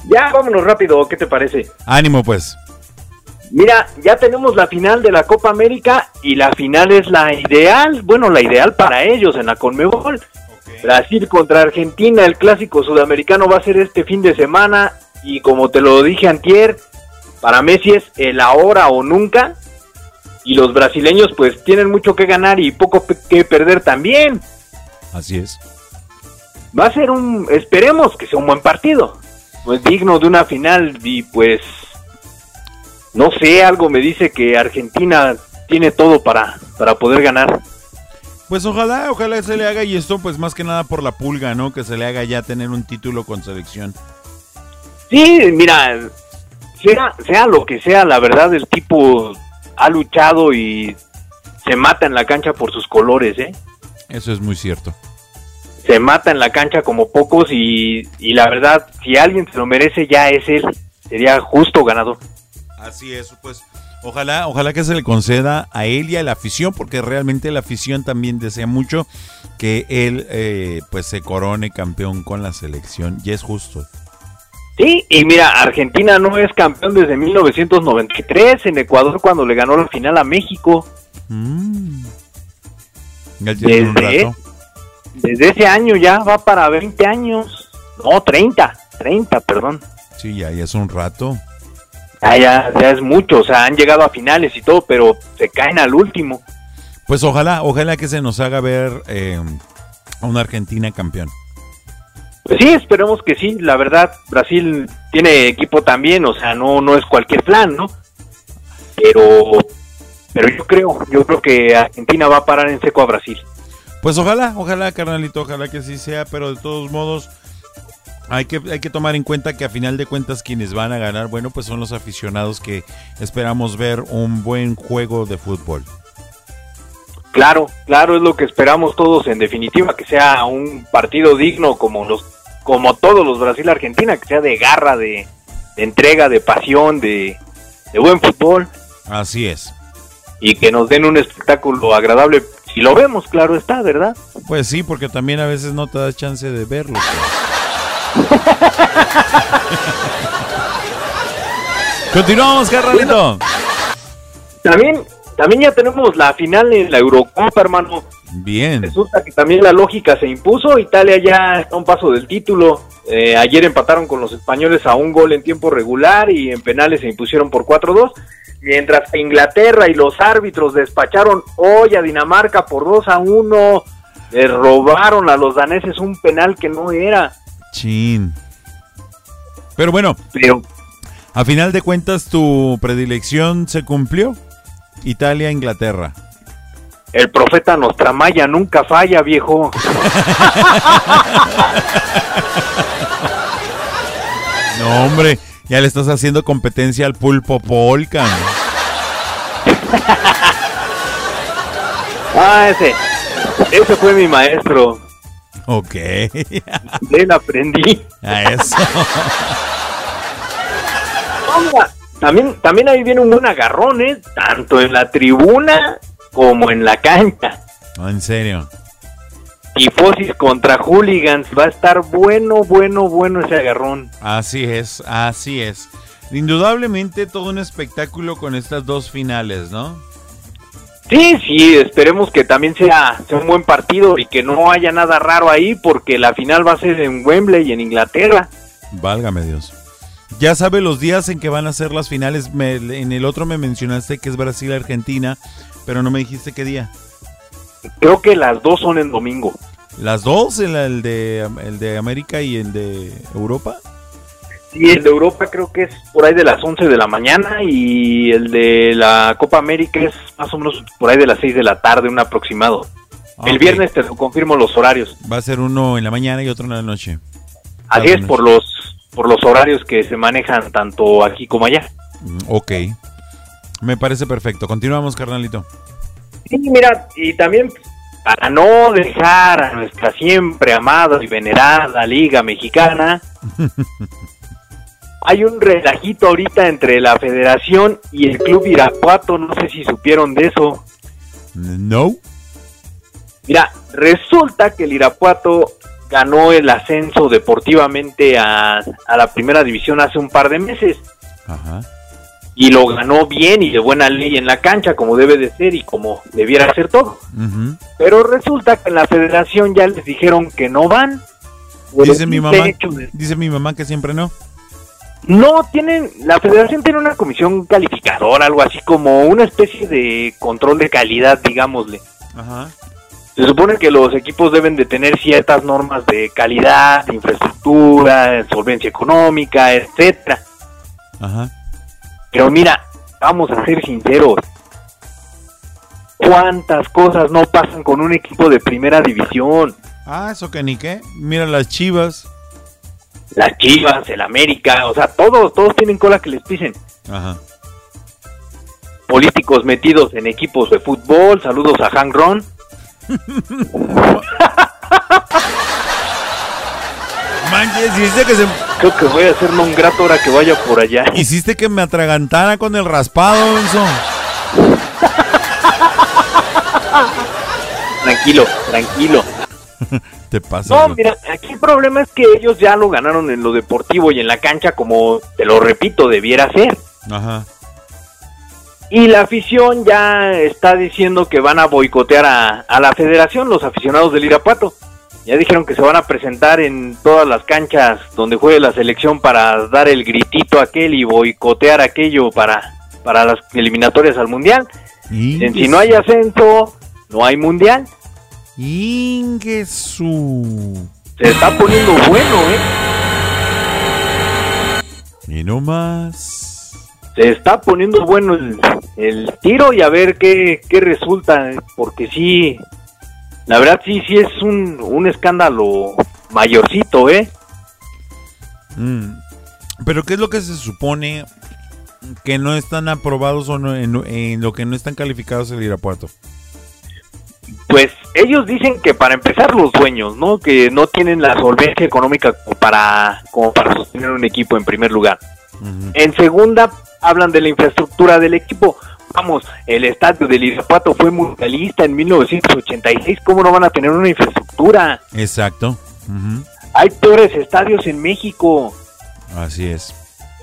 Ya, vámonos rápido, ¿qué te parece? Ánimo, pues. Mira, ya tenemos la final de la Copa América y la final es la ideal, bueno, la ideal para ellos en la Conmebol. Brasil contra Argentina, el clásico sudamericano va a ser este fin de semana y como te lo dije antier, para Messi es el ahora o nunca y los brasileños pues tienen mucho que ganar y poco que perder también. Así es. Va a ser un, esperemos que sea un buen partido, pues digno de una final y pues no sé, algo me dice que Argentina tiene todo para, para poder ganar. Pues ojalá, ojalá se le haga y esto pues más que nada por la pulga, ¿no? Que se le haga ya tener un título con selección. Sí, mira, sea, sea lo que sea, la verdad el tipo ha luchado y se mata en la cancha por sus colores, ¿eh? Eso es muy cierto. Se mata en la cancha como pocos y, y la verdad, si alguien se lo merece ya es él, sería justo ganador. Así es, pues. Ojalá, ojalá que se le conceda a él y a la afición, porque realmente la afición también desea mucho que él eh, pues se corone campeón con la selección y es justo. Sí, y mira, Argentina no es campeón desde 1993 en Ecuador cuando le ganó la final a México. Mm. Ya tiene un Desde, rato. desde ese año ya va para 20 años. No, 30, 30, perdón. Sí, ya, ya es un rato. Ah, ya, ya es mucho, o sea, han llegado a finales y todo, pero se caen al último. Pues ojalá, ojalá que se nos haga ver eh, a una Argentina campeón. Pues sí, esperemos que sí. La verdad, Brasil tiene equipo también, o sea, no no es cualquier plan, ¿no? Pero pero yo creo, yo creo que Argentina va a parar en seco a Brasil. Pues ojalá, ojalá, carnalito, ojalá que sí sea, pero de todos modos hay que, hay que tomar en cuenta que a final de cuentas quienes van a ganar, bueno, pues son los aficionados que esperamos ver un buen juego de fútbol. Claro, claro, es lo que esperamos todos en definitiva, que sea un partido digno como los como todos los Brasil-Argentina, que sea de garra, de, de entrega, de pasión, de, de buen fútbol Así es. y que nos den un espectáculo agradable. Si lo vemos, claro está, ¿verdad? Pues sí, porque también a veces no te da chance de verlo. Continuamos, carnalito. También, también ya tenemos la final en la Eurocopa, hermano. Bien. Resulta que también la lógica se impuso. Italia ya está a un paso del título. Eh, ayer empataron con los españoles a un gol en tiempo regular y en penales se impusieron por 4-2. Mientras que Inglaterra y los árbitros despacharon hoy a Dinamarca por 2 a 1. Le robaron a los daneses un penal que no era. Chin. Pero bueno, Pero a final de cuentas tu predilección se cumplió. Italia, Inglaterra. el profeta Nostramaya nunca falla, viejo. No, hombre, ya le estás haciendo competencia al pulpo polka. Ah, ese. Ese fue mi maestro. Ok. De él aprendí. A eso. Oiga, También, también ahí viene un buen agarrón, ¿eh? Tanto en la tribuna como en la cancha. No, en serio. Tifosis contra hooligans. Va a estar bueno, bueno, bueno ese agarrón. Así es, así es. Indudablemente todo un espectáculo con estas dos finales, ¿no? Sí, sí, esperemos que también sea, sea un buen partido y que no haya nada raro ahí porque la final va a ser en Wembley, en Inglaterra. Válgame Dios. Ya sabe los días en que van a ser las finales. Me- en el otro me mencionaste que es Brasil-Argentina, pero no me dijiste qué día. Creo que las dos son en domingo. ¿Las dos? ¿El, el de, el de América y el de Europa? Sí, el de Europa creo que es por ahí de las 11 de la mañana y el de la Copa América es más o menos por ahí de las 6 de la tarde, un aproximado. El Ok. viernes te confirmo los horarios. Va a ser uno en la mañana y otro en la noche. Así es por los por los horarios que se manejan tanto aquí como allá. Mm, Ok. Me parece perfecto. Continuamos, carnalito. Sí, mira, y también para no dejar a nuestra siempre amada y venerada Liga Mexicana, hay un relajito ahorita entre la Federación y el Club Irapuato, no sé si supieron de eso. No. Mira, resulta que el Irapuato ganó el ascenso deportivamente a, a la primera división hace un par de meses. Ajá. Y lo ganó bien y de buena ley en la cancha, como debe de ser y como debiera ser todo. Ujú. Pero resulta que en la federación ya les dijeron que no van. Dice mi mamá, de- dice mi mamá que siempre no. No, tienen, la federación tiene una comisión calificadora, algo así como una especie de control de calidad, digámosle. Ajá. Se supone que los equipos deben de tener ciertas normas de calidad, de infraestructura, solvencia económica, etcétera. Ajá. Pero mira, vamos a ser sinceros. ¿Cuántas cosas no pasan con un equipo de primera división? Ah, eso que ni qué. Mira las chivas. Las Chivas, el América, o sea, todos, todos tienen cola que les pisen. Ajá. Políticos metidos en equipos de fútbol, saludos a Hank Ron. Manches, hiciste que se... Creo que voy a hacerme un grato ahora que vaya por allá. Hiciste que me atragantara con el raspado, Enzo. Tranquilo, tranquilo. Te pasa. No, mira, aquí el problema es que ellos ya lo ganaron en lo deportivo y en la cancha como, te lo repito, debiera ser. Ajá. Y la afición ya está diciendo que van a boicotear a, a la federación, los aficionados del Irapuato. Ya dijeron que se van a presentar en todas las canchas donde juegue la selección para dar el gritito aquel y boicotear aquello para, para las eliminatorias al Mundial. Dicen, si no hay ascenso, no hay Mundial. Ingesu. Se está poniendo bueno, ¿eh? Y no más. Se está poniendo bueno el, el tiro y a ver qué, qué resulta, ¿eh? porque sí, la verdad sí, sí es un, un escándalo mayorcito, ¿eh? Mm. Pero ¿qué es lo que se supone que no están aprobados o no, en, en lo que no están calificados el Irapuato? Pues ellos dicen que para empezar los dueños, ¿no? Que no tienen la solvencia económica como para, como para sostener un equipo en primer lugar. En segunda, hablan de la infraestructura del equipo. Vamos, el estadio del Irapuato fue mundialista en 1986. ¿Cómo no van a tener una infraestructura? Exacto. Hay peores estadios en México. Así es.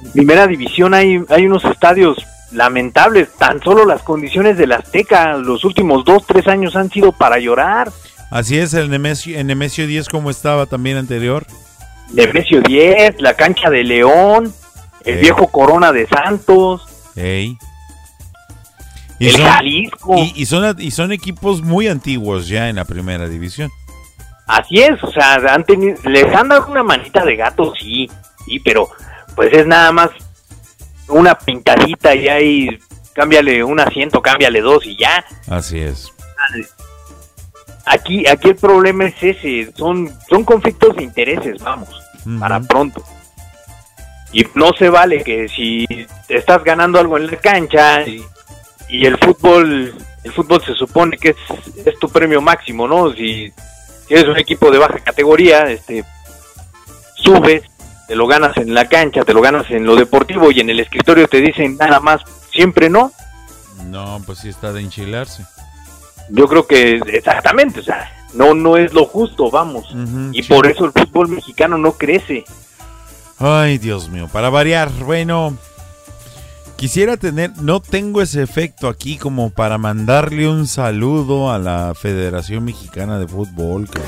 En primera división hay, hay unos estadios lamentables. Tan solo las condiciones del Azteca los últimos dos, tres años han sido para llorar. Así es, el Nemesio, el Nemesio 10 como estaba también anterior. Nemesio 10, la cancha de León, el Ey. viejo Corona de Santos. Ey. El Jalisco. Y, y son, y son equipos muy antiguos ya en la primera división. Así es, o sea, han tenido, les han dado una manita de gato, sí, sí, pero pues es nada más una pintadita y ahí cámbiale un asiento, cámbiale dos y ya. Así es. Aquí, aquí el problema es ese, son, son conflictos de intereses, vamos, para pronto. Y no se vale que si estás ganando algo en la cancha y, y el fútbol, el fútbol se supone que es, es tu premio máximo, ¿no? Si, si eres un equipo de baja categoría, este, subes, te lo ganas en la cancha, te lo ganas en lo deportivo y en el escritorio te dicen nada más, siempre no. No, pues sí está de enchilarse. Yo creo que exactamente, o sea, no no es lo justo, vamos. Y sí. por eso el fútbol mexicano no crece. Ay, Dios mío, para variar, bueno, quisiera tener, no tengo ese efecto aquí como para mandarle un saludo a la Federación Mexicana de Fútbol. que-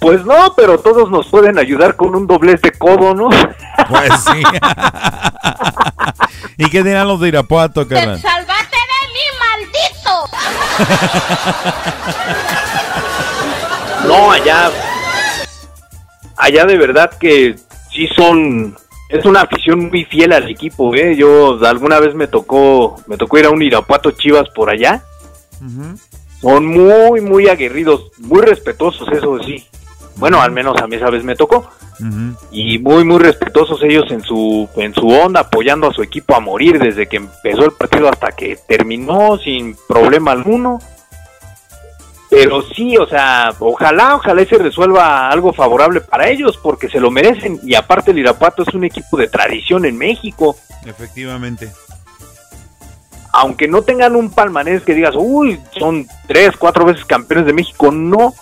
Pues no, pero todos nos pueden ayudar con un doblez de codo, ¿no? Pues sí. ¿Y qué dirán los de Irapuato, carnal? ¡Salvate de mí, maldito! No, allá allá de verdad que sí son es una afición muy fiel al equipo, ¿eh? Yo alguna vez me tocó me tocó ir a un Irapuato Chivas por allá. Son muy muy aguerridos, muy respetuosos, eso sí. Bueno, al menos a mí esa vez me tocó. y muy muy respetuosos ellos en su en su onda apoyando a su equipo a morir desde que empezó el partido hasta que terminó sin problema alguno pero sí o sea ojalá ojalá se resuelva algo favorable para ellos porque se lo merecen. Y aparte el Irapuato es un equipo de tradición en México. Efectivamente. aunque no tengan un palmarés que digas uy son tres cuatro veces campeones de México no.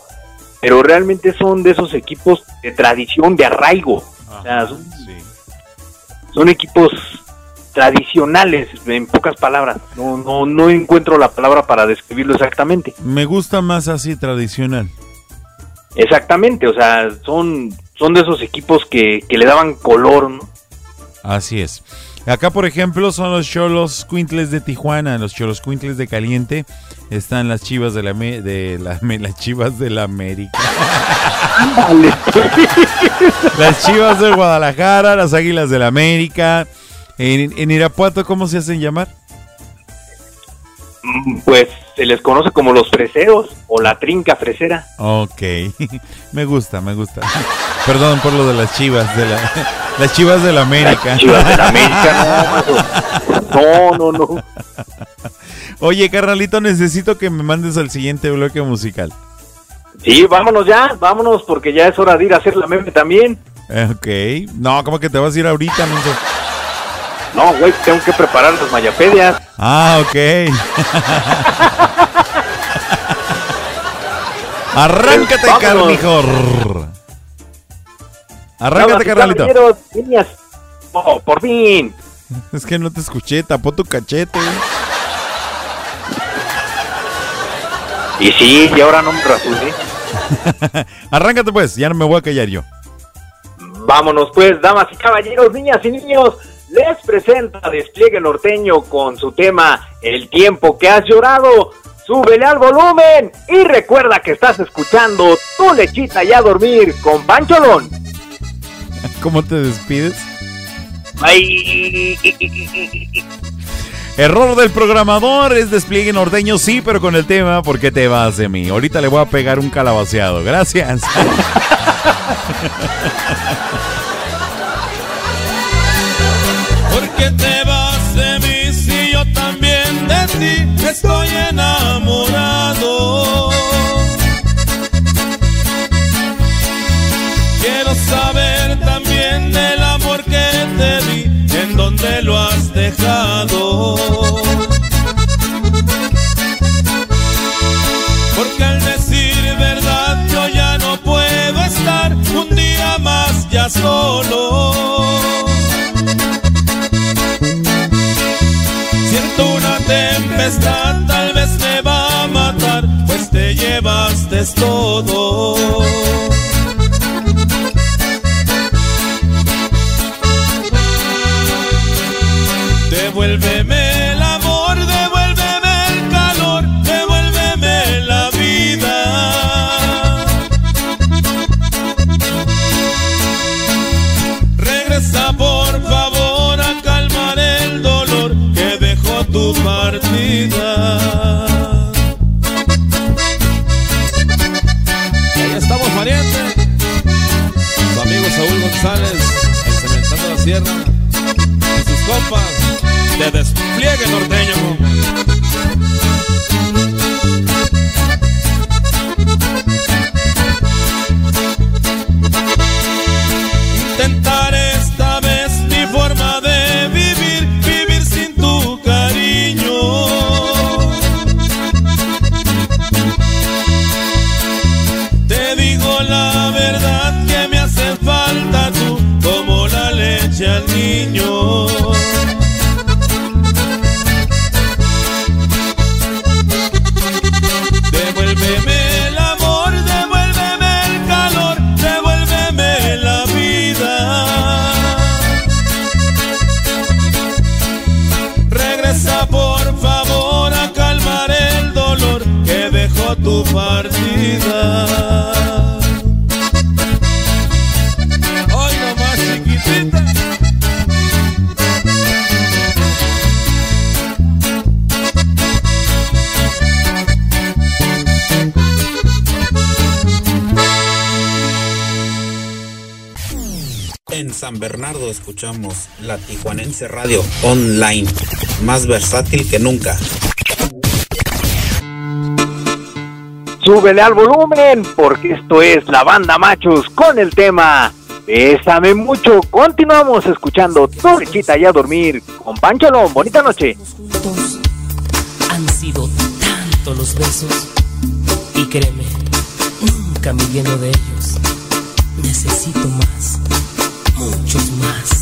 Pero realmente son de esos equipos de tradición de arraigo. O sea, son, son equipos tradicionales, en pocas palabras. No, no, no encuentro la palabra para describirlo exactamente. Me gusta más así, tradicional. Exactamente, o sea, son, son de esos equipos que, que le daban color, ¿no? Así es. Acá, por ejemplo, son los Cholos Quintles de Tijuana, los Cholos Quintles de Caliente. Están las Chivas de la Me- de la Me- las Chivas de la América. las Chivas de Guadalajara, las Águilas de la América. En, en Irapuato, ¿cómo se hacen llamar? Mm, Pues se les conoce como los freseros o la trinca fresera. Ok, me gusta, me gusta. Perdón por lo de las Chivas de la las Chivas de la América. Las Chivas de la América, no, no, no, no. Oye, carnalito, necesito que me mandes al siguiente bloque musical. Sí, vámonos ya, vámonos porque ya es hora de ir a hacer la meme también. Ok. No, ¿cómo que te vas a ir ahorita, menso? No, güey, tengo que preparar las mayapedias. Ah, ok. Arráncate, Vámonos. carnijor. Arráncate, carnalito. caballeros, niñas. Oh, por fin. Es que no te escuché, tapó tu cachete. Y sí, y ahora no me rasuré. Arráncate pues, ya no me voy a callar yo. Vámonos pues, damas y caballeros, niñas y niños. Les presenta Despliegue Norteño con su tema El tiempo que has llorado. Súbele al volumen y recuerda que estás escuchando Tu lechita y a dormir con Pancholón. ¿Cómo te despides? Ay, Error del programador, es despliegue norteño, sí, pero con el tema, ¿por qué te vas de mí? Ahorita le voy a pegar un calabaceado, gracias. estoy enamorado? Quiero saber también del amor que te di, en dónde lo has dejado. Porque al decir verdad yo ya no puedo estar un día más ya solo. Una tempestad, tal vez me va a matar, pues te llevaste todo. Devuélveme partida. Ahí estamos, pariente. Su amigo Saúl González, el cementando la sierra. Y sus compas de despliegue norteño. Bernardo escuchamos la Tijuanense Radio Online, más versátil que nunca. Súbele al volumen porque esto es la banda machos con el tema Bésame mucho. Continuamos escuchando Tu lechita y a dormir con Pancholón. Bonita noche. Han sido tantos los besos y créeme, nunca me lleno de ellos. Necesito más, muchos más. sabes,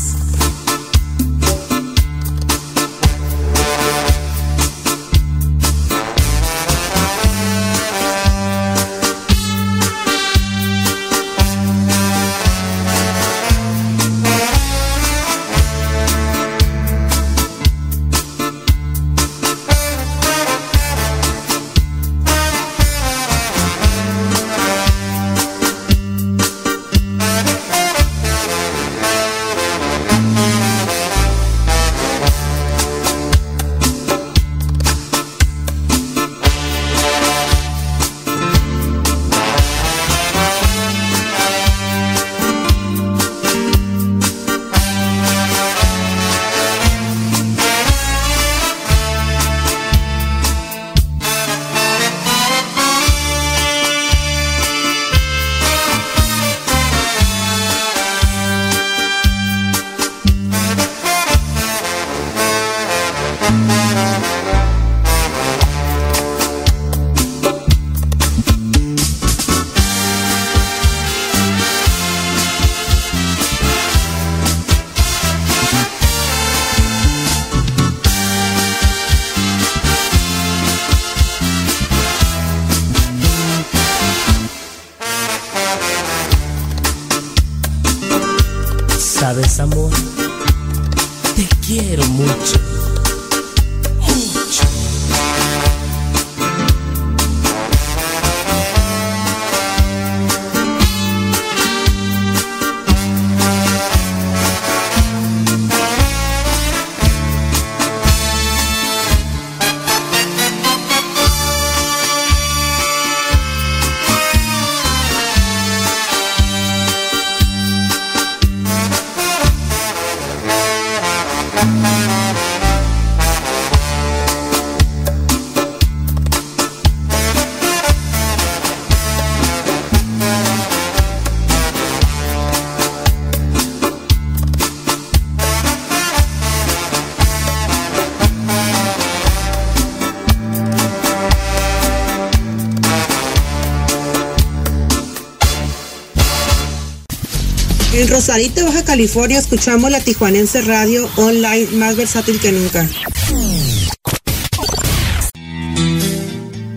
Rosarito, Baja California, escuchamos la Tijuanense Radio online más versátil que nunca.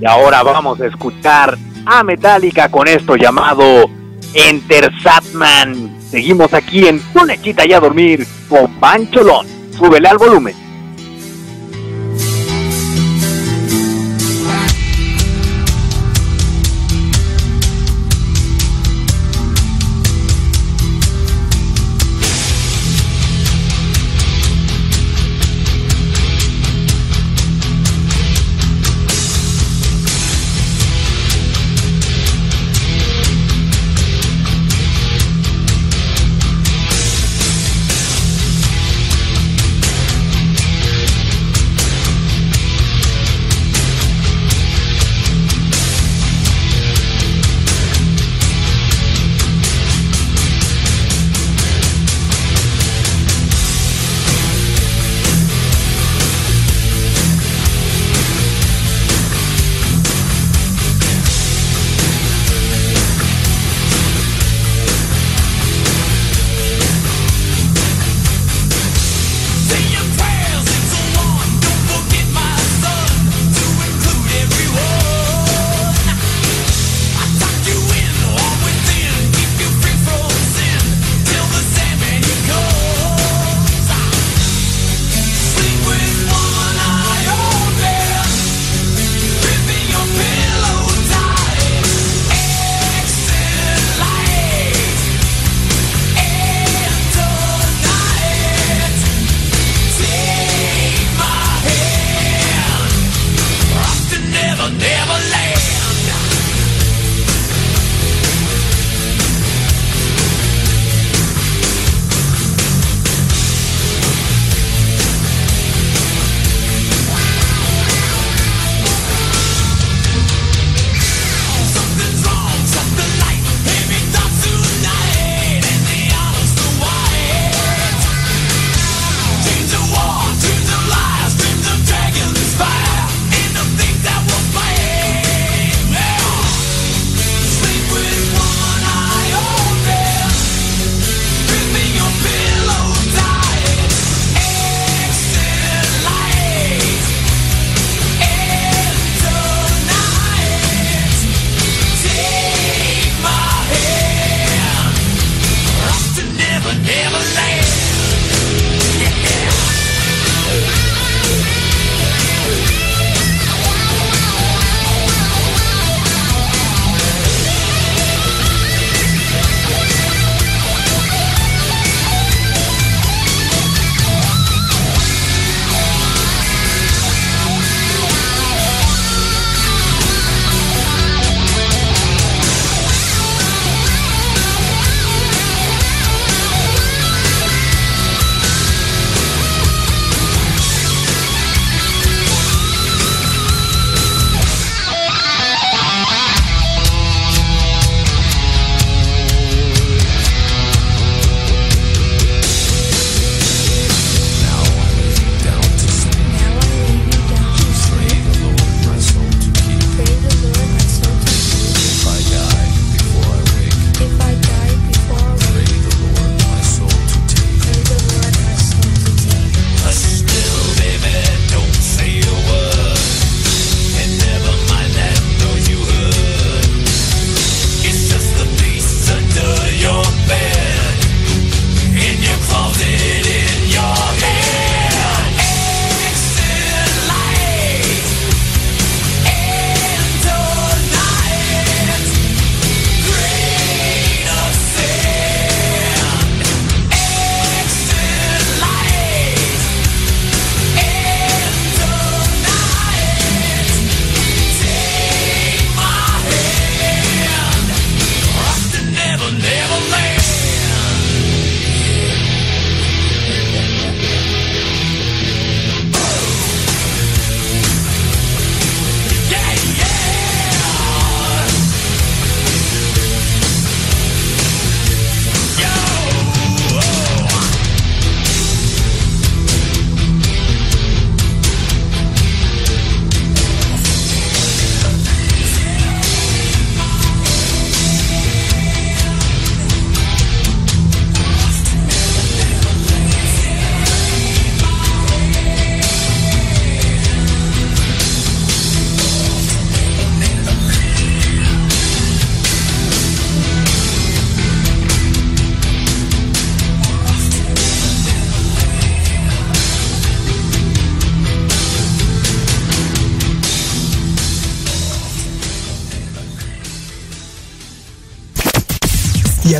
Y ahora vamos a escuchar a Metallica con esto llamado Enter Satman. Seguimos aquí en Tu Lechita y a dormir con Pancholón. Súbele al volumen.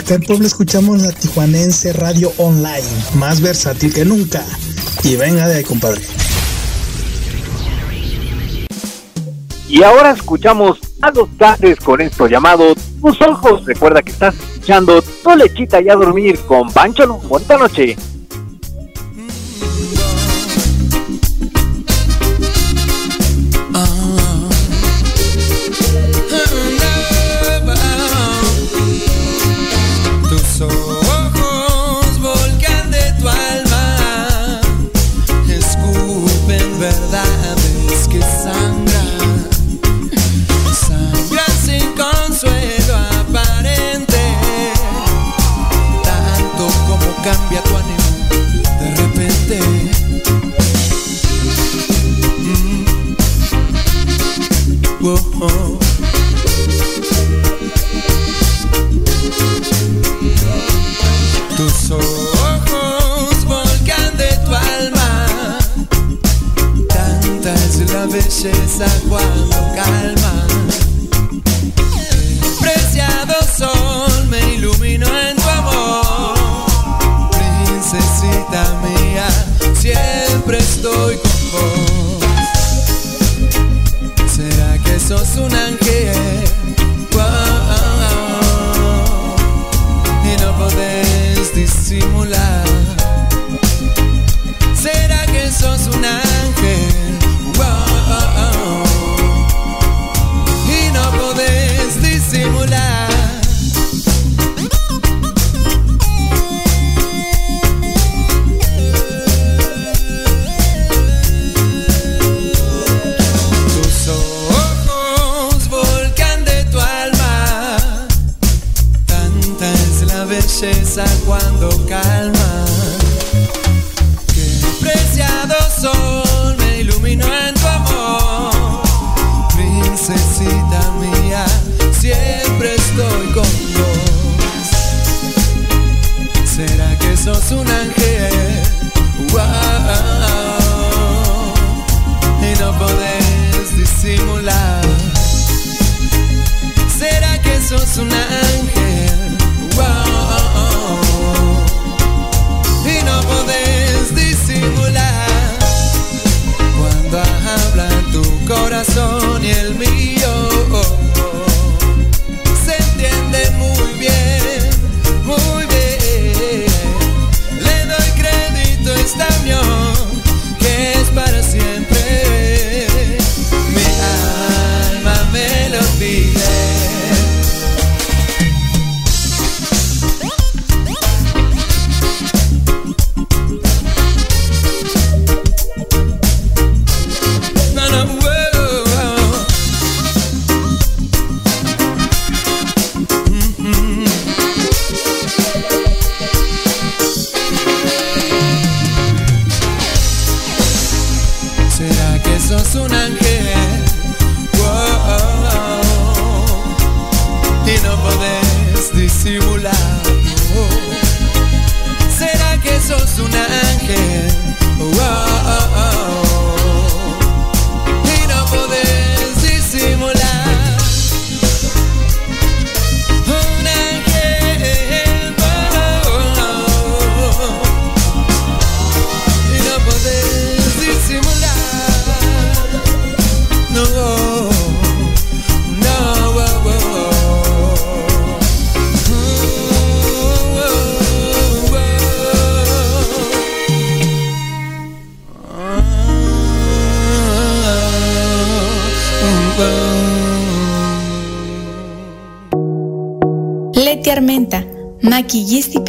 Acá en Puebla escuchamos la Tijuanense Radio Online, más versátil que nunca. Y venga de ahí, compadre. Y ahora escuchamos a los grandes con esto llamado Tus Ojos. Recuerda que estás escuchando Tu Lechita y a dormir con Pancho. Bonita noche.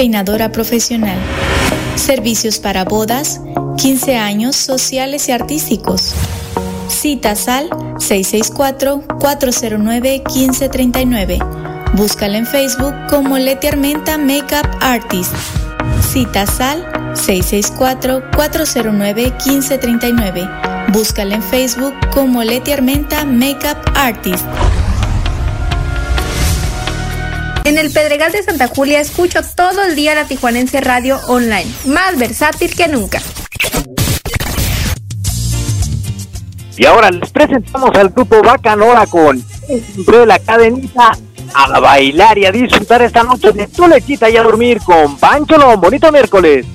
Peinadora profesional. Servicios para bodas, 15 años sociales y artísticos. Citas al 664-409-1539. Búscala en Facebook como Leti Armenta Makeup Artist. Citas al 664-409-1539. Búscala en Facebook como Leti Armenta Makeup Artist. En el Pedregal de Santa Julia escucho todo el día la Tijuanense Radio Online, más versátil que nunca. Y ahora les presentamos al grupo Bacanora con de la cadenita a bailar y a disfrutar esta noche de tu lechita y a dormir con Pancho Bonito miércoles.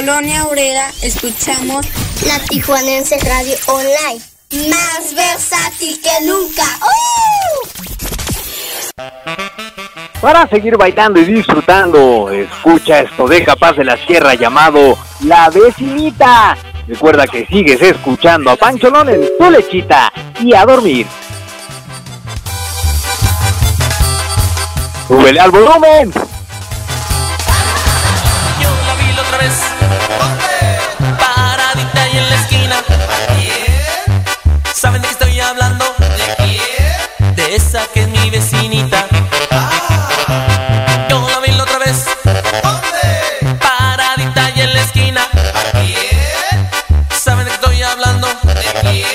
Colonia Obrera escuchamos la Tijuanense Radio Online, más versátil que nunca. ¡Uh! Para seguir bailando y disfrutando, escucha esto de Capaz de la Sierra llamado La Vecinita. Recuerda que sigues escuchando a Pancholón en tu lechita y a dormir. ¡Súbele al volumen! esa que es mi vecinita. Ah. Yo la vi la otra vez. ¿Dónde? Paradita y en la esquina. ¿A quién? ¿Saben de qué estoy hablando? ¿De quién?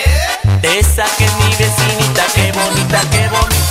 Esa que es mi vecinita, qué bonita, qué bonita.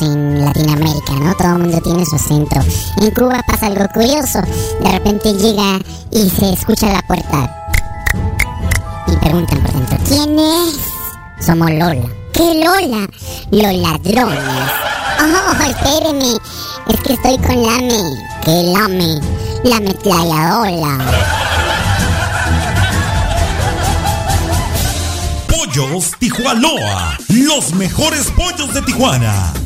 En Latinoamérica, ¿no? Todo el mundo tiene su acento. En Cuba pasa algo curioso. De repente llega y se escucha la puerta. Y preguntan por dentro, ¿quién es? Somos Lola. ¿Qué Lola? Los ladrones. Oh, espérenme. Es que estoy con Lame. ¿Qué Lame? La ametralladora. Pollos Tijuanoa, los mejores pollos de Tijuana.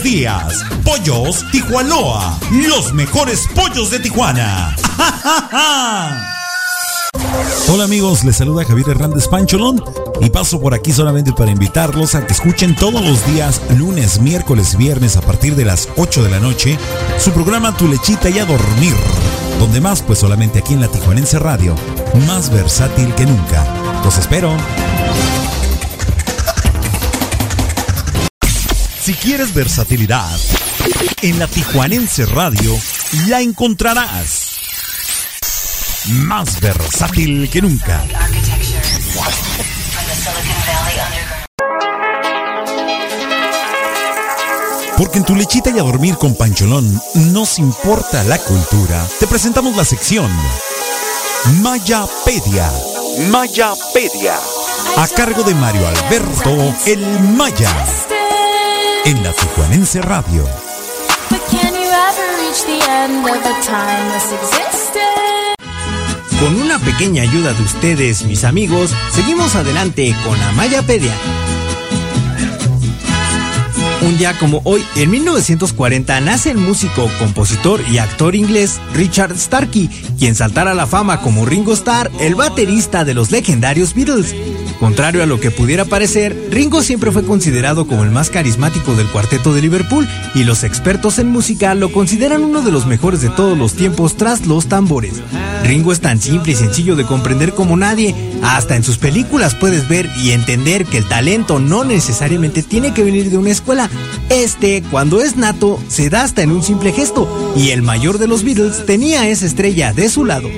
días. Pollos Tijuanoa, los mejores pollos de Tijuana. Hola amigos, les saluda Javier Hernández Pancholón y paso por aquí solamente para invitarlos a que escuchen todos los días, lunes, miércoles, viernes a partir de las 8 de la noche, su programa Tu lechita y a dormir. Donde más, pues solamente aquí en la Tijuanense Radio, más versátil que nunca. Los espero. Si quieres versatilidad, en la Tijuanense Radio la encontrarás. Más versátil que nunca. Porque en tu lechita y a dormir con Pancholón nos importa la cultura. Te presentamos la sección Mayapedia. Mayapedia. A cargo de Mario Alberto El Maya. En la Tijuanense Radio. Con una pequeña ayuda de ustedes, mis amigos, seguimos adelante con la Mayapedia. Un día como hoy, en 1940, nace el músico, compositor y actor inglés Richard Starkey, quien saltara a la fama como Ringo Starr, el baterista de los legendarios Beatles. Contrario a lo que pudiera parecer, Ringo siempre fue considerado como el más carismático del cuarteto de Liverpool y los expertos en música lo consideran uno de los mejores de todos los tiempos tras los tambores. Ringo es tan simple y sencillo de comprender como nadie, hasta en sus películas puedes ver y entender que el talento no necesariamente tiene que venir de una escuela. Este, cuando es nato, se da hasta en un simple gesto, y el mayor de los Beatles tenía esa estrella de su lado.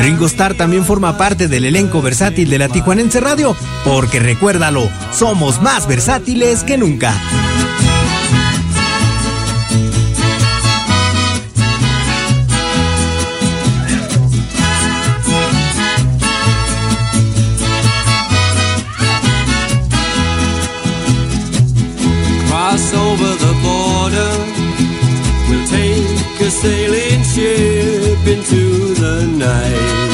Ringo Starr también forma parte del elenco versátil de la Tijuanense Radio, porque recuérdalo, somos más versátiles que nunca. Cross over the border. We'll take a sailing ship into the night.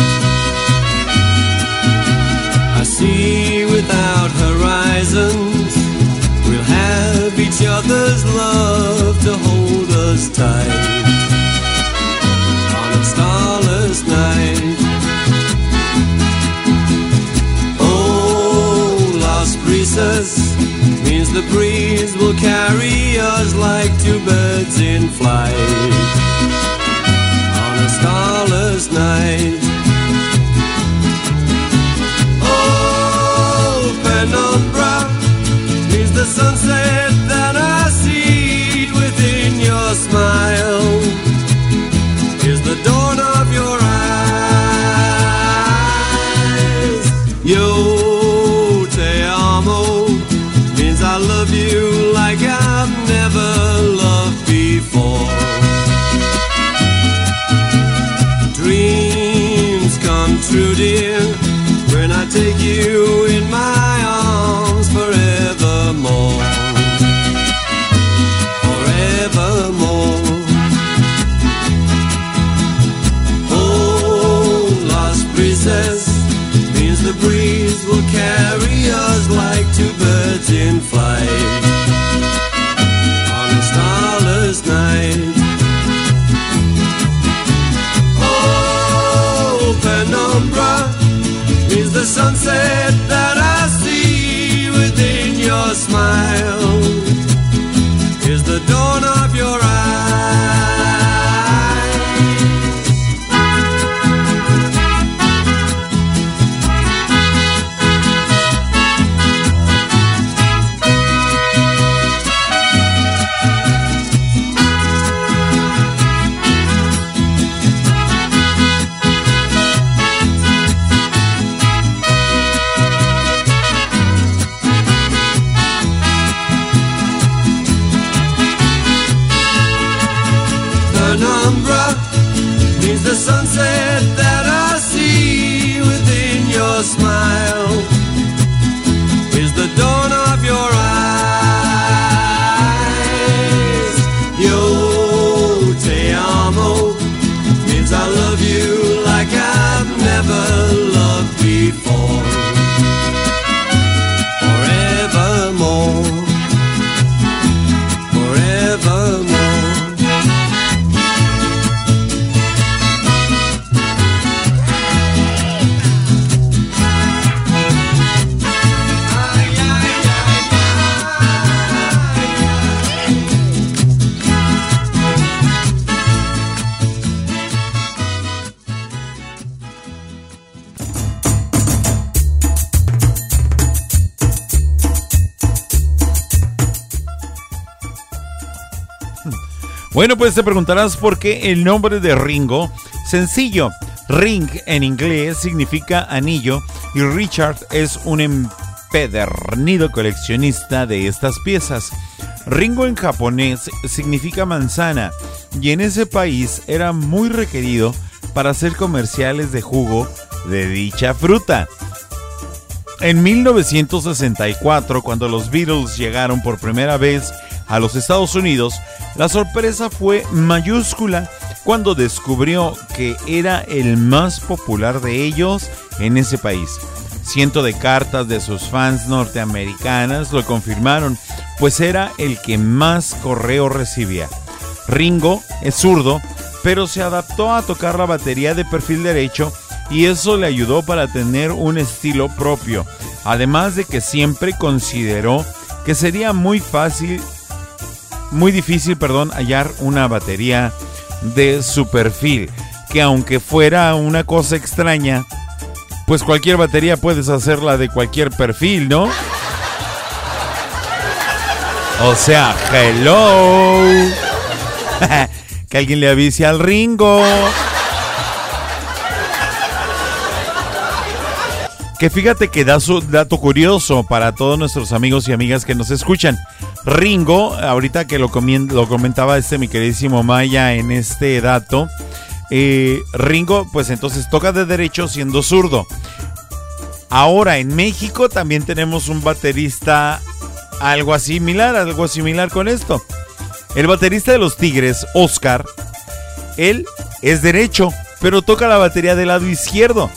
Sea without horizons. We'll have each other's love to hold us tight. On a starless night. Oh, lost breezes means the breeze will carry us like two birds in flight on a starless night. Oh, penumbra means the sunset pues te preguntarás por qué el nombre de Ringo. Sencillo, ring en inglés significa anillo y Richard es un empedernido coleccionista de estas piezas. Ringo en japonés significa manzana y en ese país era muy requerido para hacer comerciales de jugo de dicha fruta. En 1964, cuando los Beatles llegaron por primera vez a los Estados Unidos, la sorpresa fue mayúscula cuando descubrió que era el más popular de ellos en ese país. Ciento de cartas de sus fans norteamericanas lo confirmaron, pues era el que más correo recibía. Ringo es zurdo, pero se adaptó a tocar la batería de perfil derecho y eso le ayudó para tener un estilo propio, además de que siempre consideró que sería muy fácil, muy difícil, perdón, hallar una batería de su perfil, que aunque fuera una cosa extraña, pues cualquier batería puedes hacerla de cualquier perfil, ¿no? O sea, hello. que alguien le avise al Ringo. Que fíjate que da su dato curioso para todos nuestros amigos y amigas que nos escuchan. Ringo, ahorita que lo, lo comentaba este mi queridísimo Maya en este dato, eh, Ringo pues entonces toca de derecho siendo zurdo. Ahora en México también tenemos un baterista algo similar, algo similar con esto. El baterista de los Tigres, Oscar, él es derecho, pero toca la batería del lado izquierdo.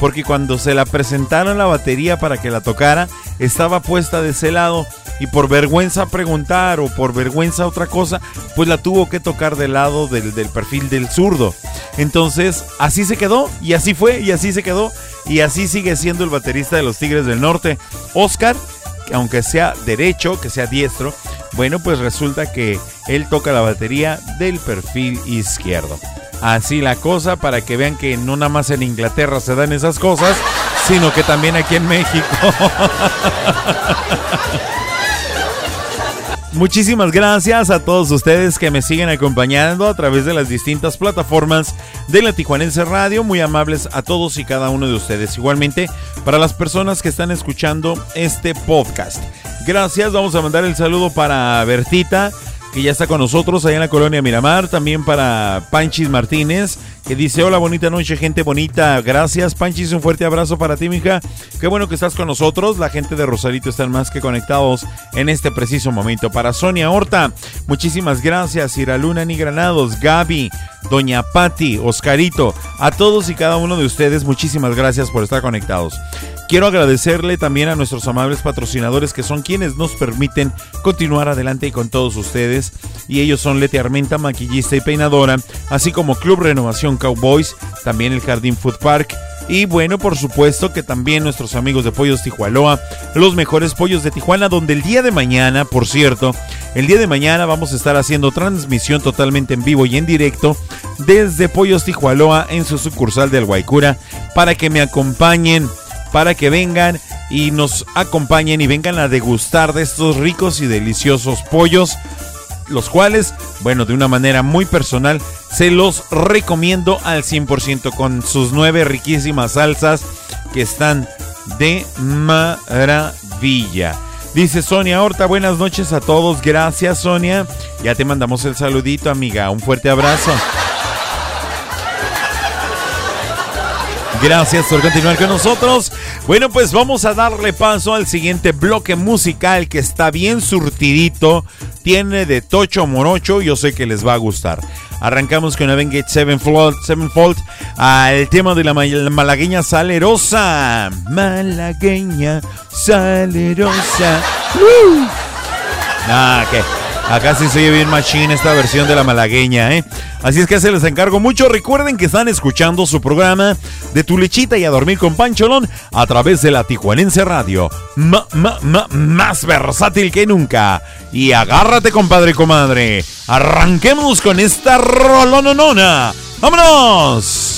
Porque cuando se la presentaron la batería para que la tocara, estaba puesta de ese lado. Y por vergüenza preguntar o por vergüenza otra cosa, pues la tuvo que tocar del lado del, del perfil del zurdo. Entonces, así se quedó, y así fue, y así se quedó, y así sigue siendo el baterista de los Tigres del Norte. Oscar, que aunque sea derecho, que sea diestro, bueno, pues resulta que él toca la batería del perfil izquierdo. Así la cosa para que vean que no nada más en Inglaterra se dan esas cosas, sino que también aquí en México. Muchísimas gracias a todos ustedes que me siguen acompañando a través de las distintas plataformas de la Tijuanense Radio. Muy amables a todos y cada uno de ustedes. Igualmente, para las personas que están escuchando este podcast. Gracias, vamos a mandar el saludo para Bertita, que ya está con nosotros allá en la colonia Miramar. También para Panchis Martínez, que dice, hola, bonita noche, gente bonita. Gracias, Panchis, un fuerte abrazo para ti, mija. Qué bueno que estás con nosotros. La gente de Rosarito están más que conectados en este preciso momento. Para Sonia Horta, muchísimas gracias. Iraluna Ni Granados, Gaby, Doña Patti, Oscarito, a todos y cada uno de ustedes, muchísimas gracias por estar conectados. Quiero agradecerle también a nuestros amables patrocinadores que son quienes nos permiten continuar adelante con todos ustedes. Y ellos son Leti Armenta, maquillista y peinadora, así como Club Renovación Cowboys, también el Jardín Food Park. Y bueno, por supuesto que también nuestros amigos de Pollos Tijualoa, los mejores pollos de Tijuana, donde el día de mañana, por cierto, el día de mañana vamos a estar haciendo transmisión totalmente en vivo y en directo desde Pollos Tijualoa en su sucursal del Guaycura para que me acompañen para que vengan y nos acompañen y vengan a degustar de estos ricos y deliciosos pollos, los cuales, bueno, de una manera muy personal, se los recomiendo al 100% con sus nueve riquísimas salsas que están de maravilla. Dice Sonia Horta, buenas noches a todos. Gracias Sonia. Ya te mandamos el saludito, amiga. Un fuerte abrazo. Gracias por continuar con nosotros. Bueno, pues vamos a darle paso al siguiente bloque musical que está bien surtidito. Tiene de tocho morocho. Yo sé que les va a gustar. Arrancamos con Avengate Sevenfold, Sevenfold al tema de la, la malagueña salerosa. Malagueña salerosa. ¡Uh! Ah, que acá sí se oye bien machine esta versión de la malagueña, ¿eh? Así es que se les encargo mucho. Recuerden que están escuchando su programa de Tu Lechita y a Dormir con Pancholón a través de la Tijuanense Radio. Ma- más versátil que nunca. Y agárrate, compadre y comadre. Arranquemos con esta rolononona. ¡Vámonos!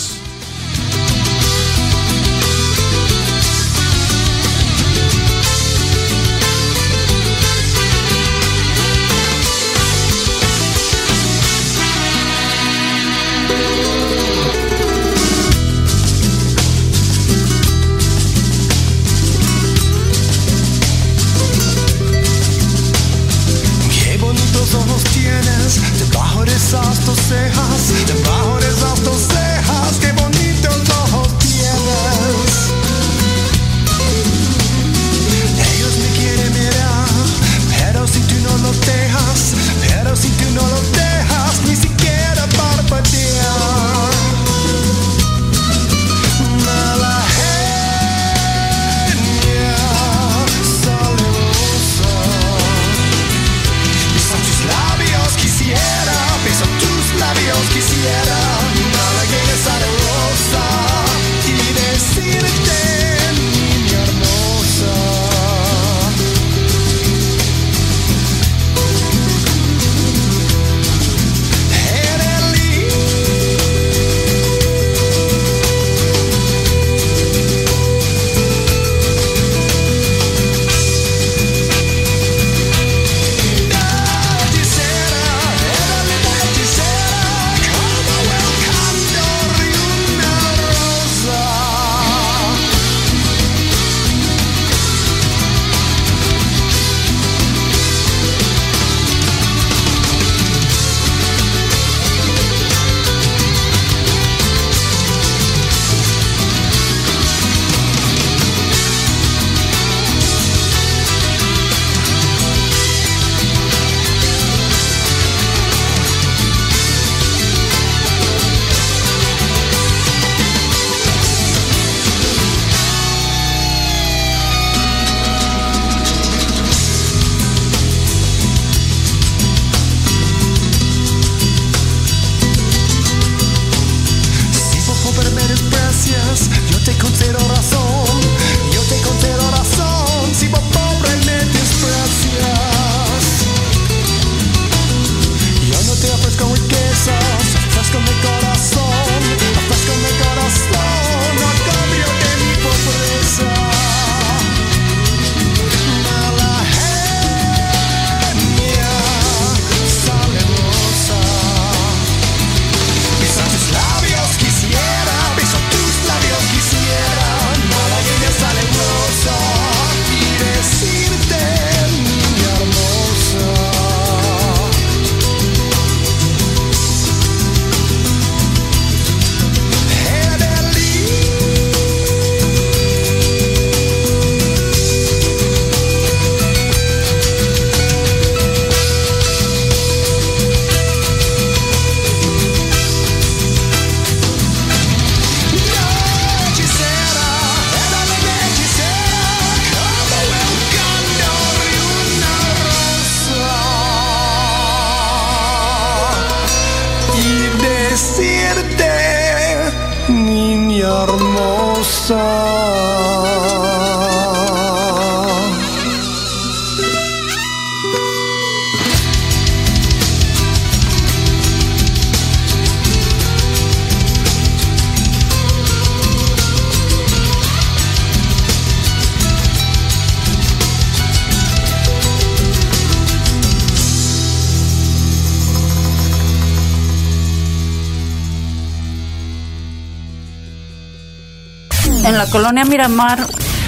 Colonia Miramar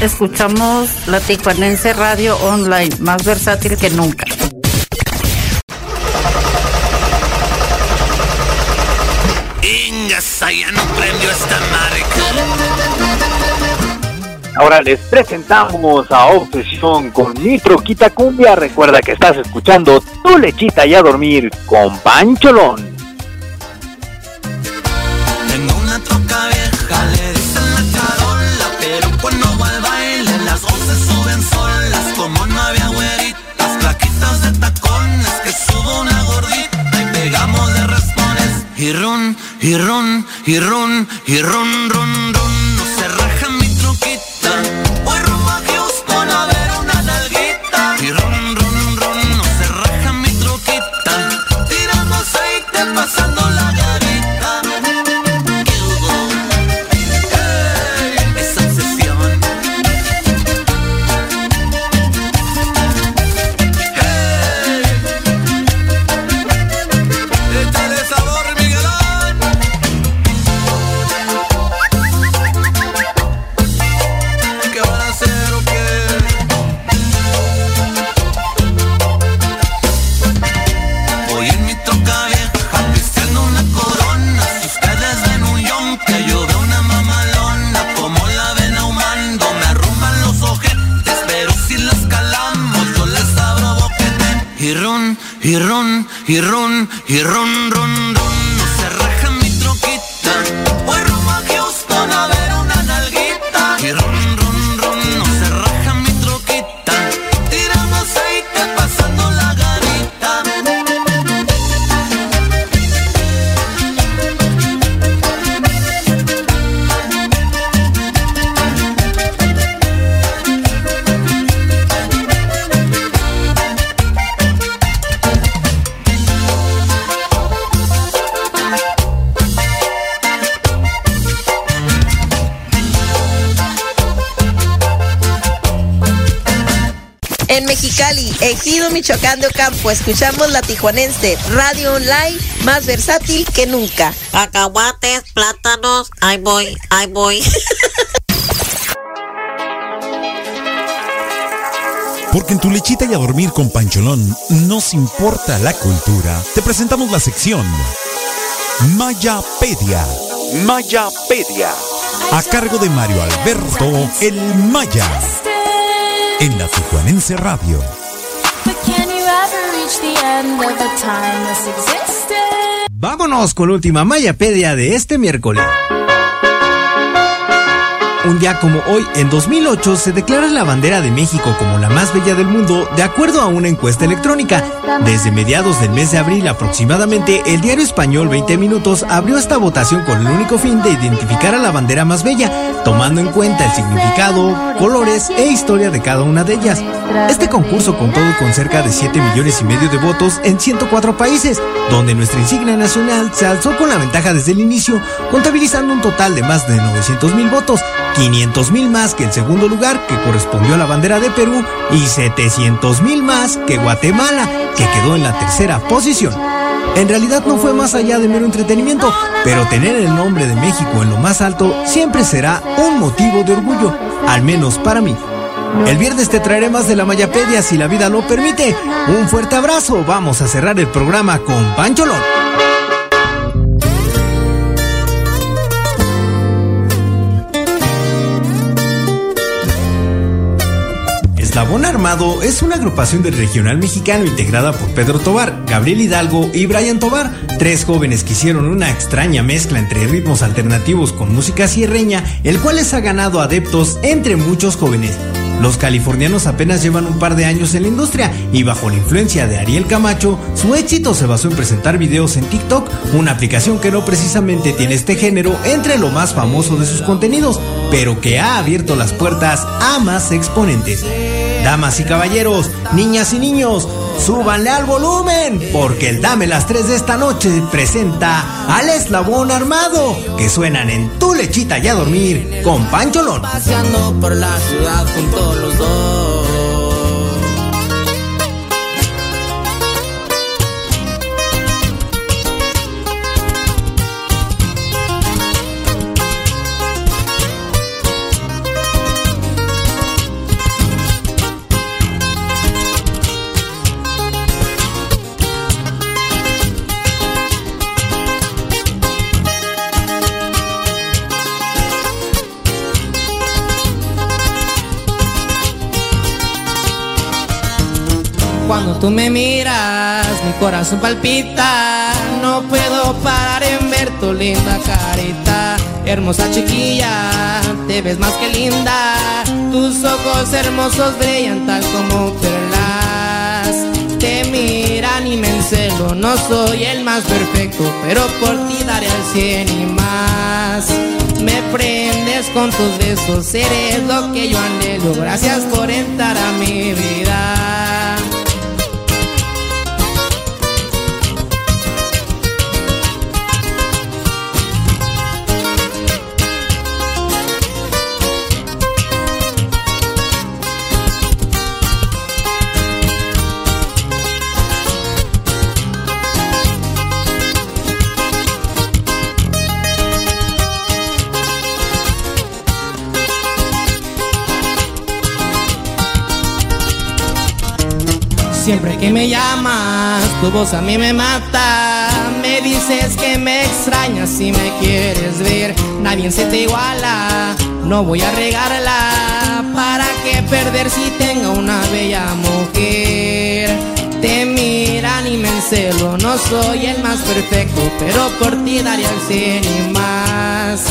escuchamos la Tijuanense Radio Online, más versátil que nunca. Ahora les presentamos a Obsesión con mi troquita cumbia. Recuerda que estás escuchando tu lechita y a dormir con Pancholón. Michoacán de Ocampo, escuchamos la tijuanense, radio online más versátil que nunca. Cacahuates, plátanos, ahí voy, ahí voy. Porque en tu lechita y a dormir con Pancholón nos importa la cultura. Te presentamos la sección Mayapedia. Mayapedia. A cargo de Mario Alberto El Maya. En la Tijuanense Radio. Vámonos con la última Mayapedia de este miércoles. Un día como hoy, en 2008, se declara la bandera de México como la más bella del mundo de acuerdo a una encuesta electrónica. Desde mediados del mes de abril aproximadamente, el diario español 20 Minutos abrió esta votación con el único fin de identificar a la bandera más bella, tomando en cuenta el significado, colores e historia de cada una de ellas. Este concurso contó con cerca de 7 millones y medio de votos en 104 países, donde nuestra insignia nacional se alzó con la ventaja desde el inicio, contabilizando un total de más de 900 mil votos, 500 mil más que el segundo lugar, que correspondió a la bandera de Perú, y 700 mil más que Guatemala, que quedó en la tercera posición. En realidad no fue más allá de mero entretenimiento, pero tener el nombre de México en lo más alto siempre será un motivo de orgullo, al menos para mí. El viernes te traeré más de la Mayapedia si la vida lo permite. Un fuerte abrazo, vamos a cerrar el programa con Pancholón. Eslabón Armado es una agrupación del regional mexicano integrada por Pedro Tobar, Gabriel Hidalgo y Brian Tobar, tres jóvenes que hicieron una extraña mezcla entre ritmos alternativos con música sierreña, el cual les ha ganado adeptos entre muchos jóvenes. Los californianos apenas llevan un par de años en la industria y bajo la influencia de Ariel Camacho, su éxito se basó en presentar videos en TikTok, una aplicación que no precisamente tiene este género entre lo más famoso de sus contenidos. pero que ha abierto las puertas a más exponentes. Damas y caballeros, niñas y niños, súbanle al volumen, porque el Dame las 3 de esta noche presenta al eslabón armado, que suenan en tu lechita y a dormir con Pancholón. Paseando por la ciudad los dos. Cuando tú me miras, mi corazón palpita. No puedo parar en ver tu linda carita. Hermosa chiquilla, te ves más que linda. Tus ojos hermosos brillan tal como perlas. Te miran y me encelo. No soy el más perfecto, pero por ti daré al cien y más. Me prendes con tus besos, eres lo que yo anhelo. Gracias por entrar a mi vida. Que me llamas, tu voz a mí me mata. Me dices que me extrañas si me quieres ver. Nadie se te iguala, no voy a regarla. ¿Para qué perder si tengo una bella mujer? Te miran y me encelo, no soy el más perfecto, pero por ti daría el cien y más.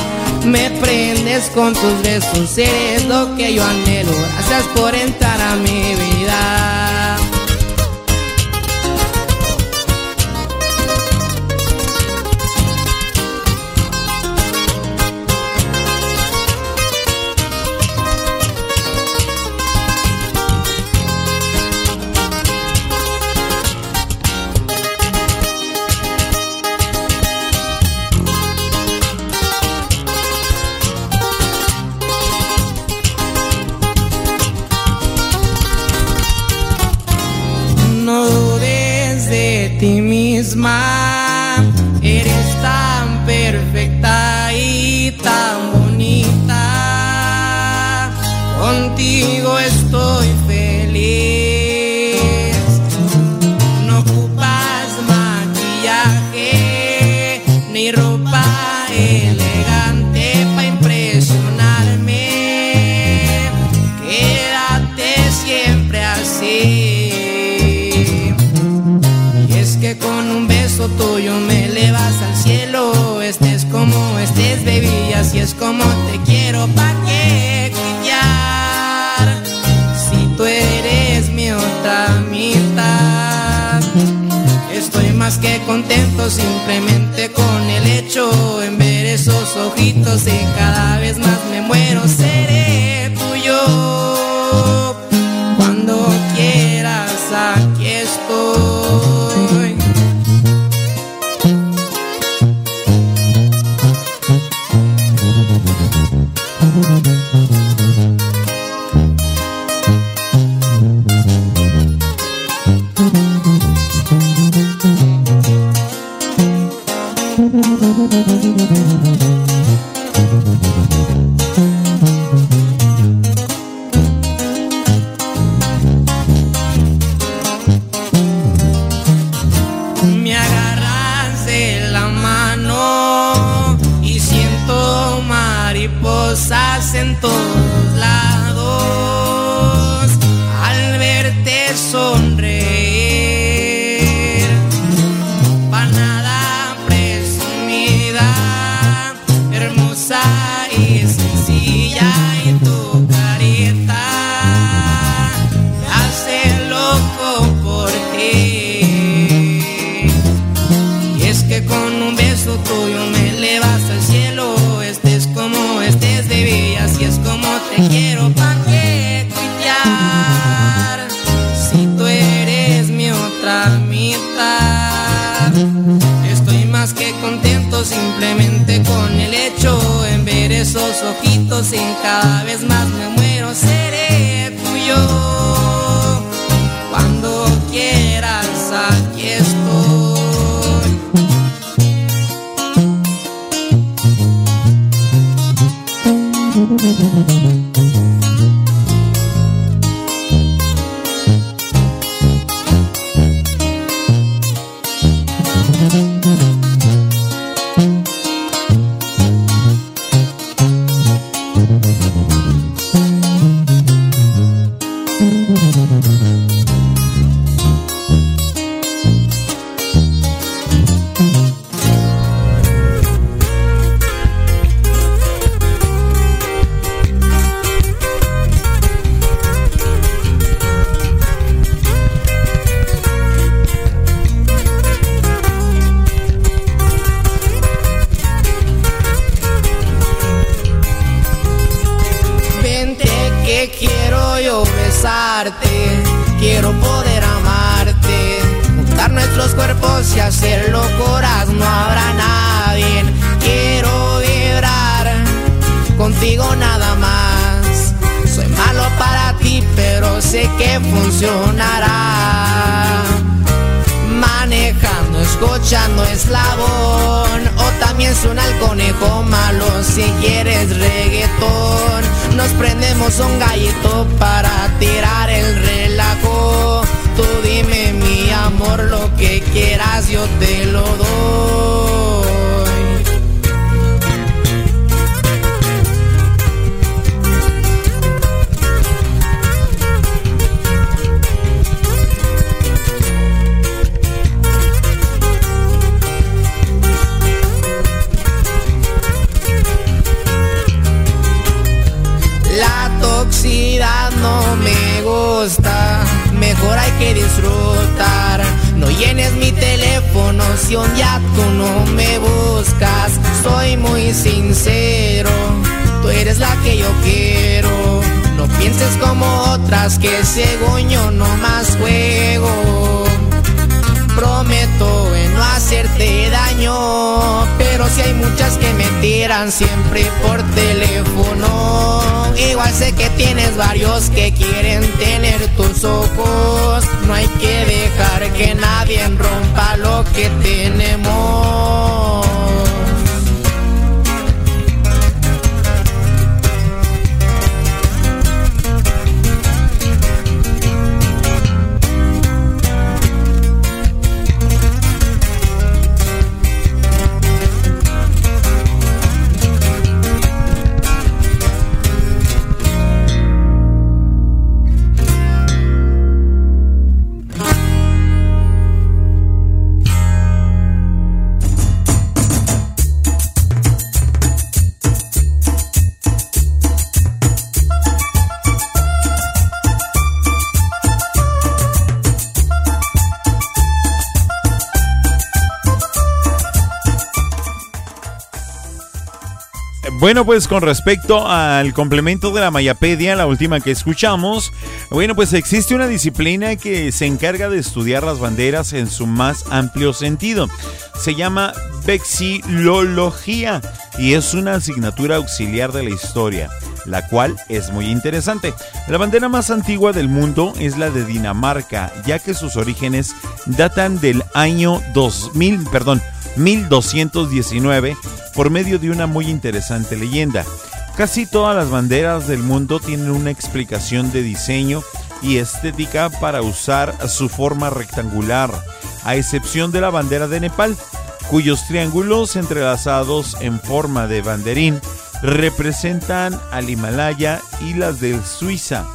Me prendes con tus besos, eres lo que yo anhelo. Gracias por entrar a mi vida. Tu Bueno, pues con respecto al complemento de la Mayapedia, la última que escuchamos, bueno, pues existe una disciplina que se encarga de estudiar las banderas en su más amplio sentido. Se llama vexilología y es una asignatura auxiliar de la historia, la cual es muy interesante. La bandera más antigua del mundo es la de Dinamarca, ya que sus orígenes datan del año 2000, perdón, 1219 por medio de una muy interesante leyenda. Casi todas las banderas del mundo tienen una explicación de diseño y estética para usar su forma rectangular, a excepción de la bandera de Nepal, cuyos triángulos entrelazados en forma de banderín representan al Himalaya y las de Suiza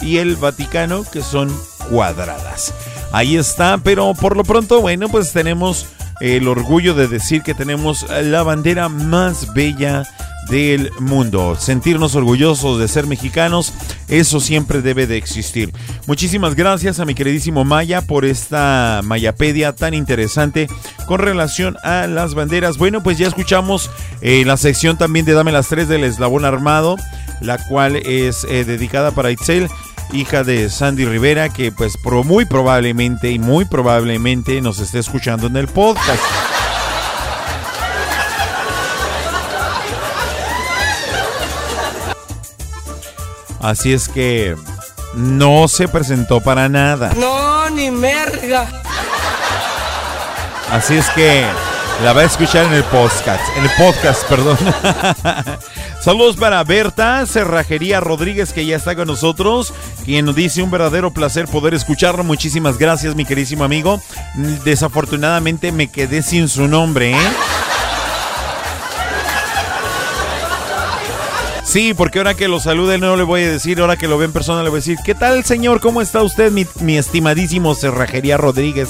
y el Vaticano que son cuadradas. Ahí está, pero por lo pronto, bueno, pues tenemos el orgullo de decir que tenemos la bandera más bella del mundo. Sentirnos orgullosos de ser mexicanos, eso siempre debe de existir. Muchísimas gracias a mi queridísimo Maya por esta Mayapedia tan interesante con relación a las banderas. Bueno, pues ya escuchamos eh, la sección también de Dame las tres del Eslabón Armado. la cual es eh, dedicada para Itzel, hija de Sandy Rivera, que pues pro- muy probablemente y muy probablemente nos esté escuchando en el podcast. Así es que no se presentó para nada. No, ni merga. Así es que la va a escuchar en el podcast. En el podcast, perdón. Saludos para Berta Cerrajería Rodríguez, que ya está con nosotros, quien nos dice un verdadero placer poder escucharlo. Muchísimas gracias, mi queridísimo amigo. Desafortunadamente me quedé sin su nombre, ¿eh? Sí, porque ahora que lo salude no le voy a decir, ahora que lo ve en persona le voy a decir, ¿qué tal señor? ¿Cómo está usted, mi, mi estimadísimo Cerrajería Rodríguez?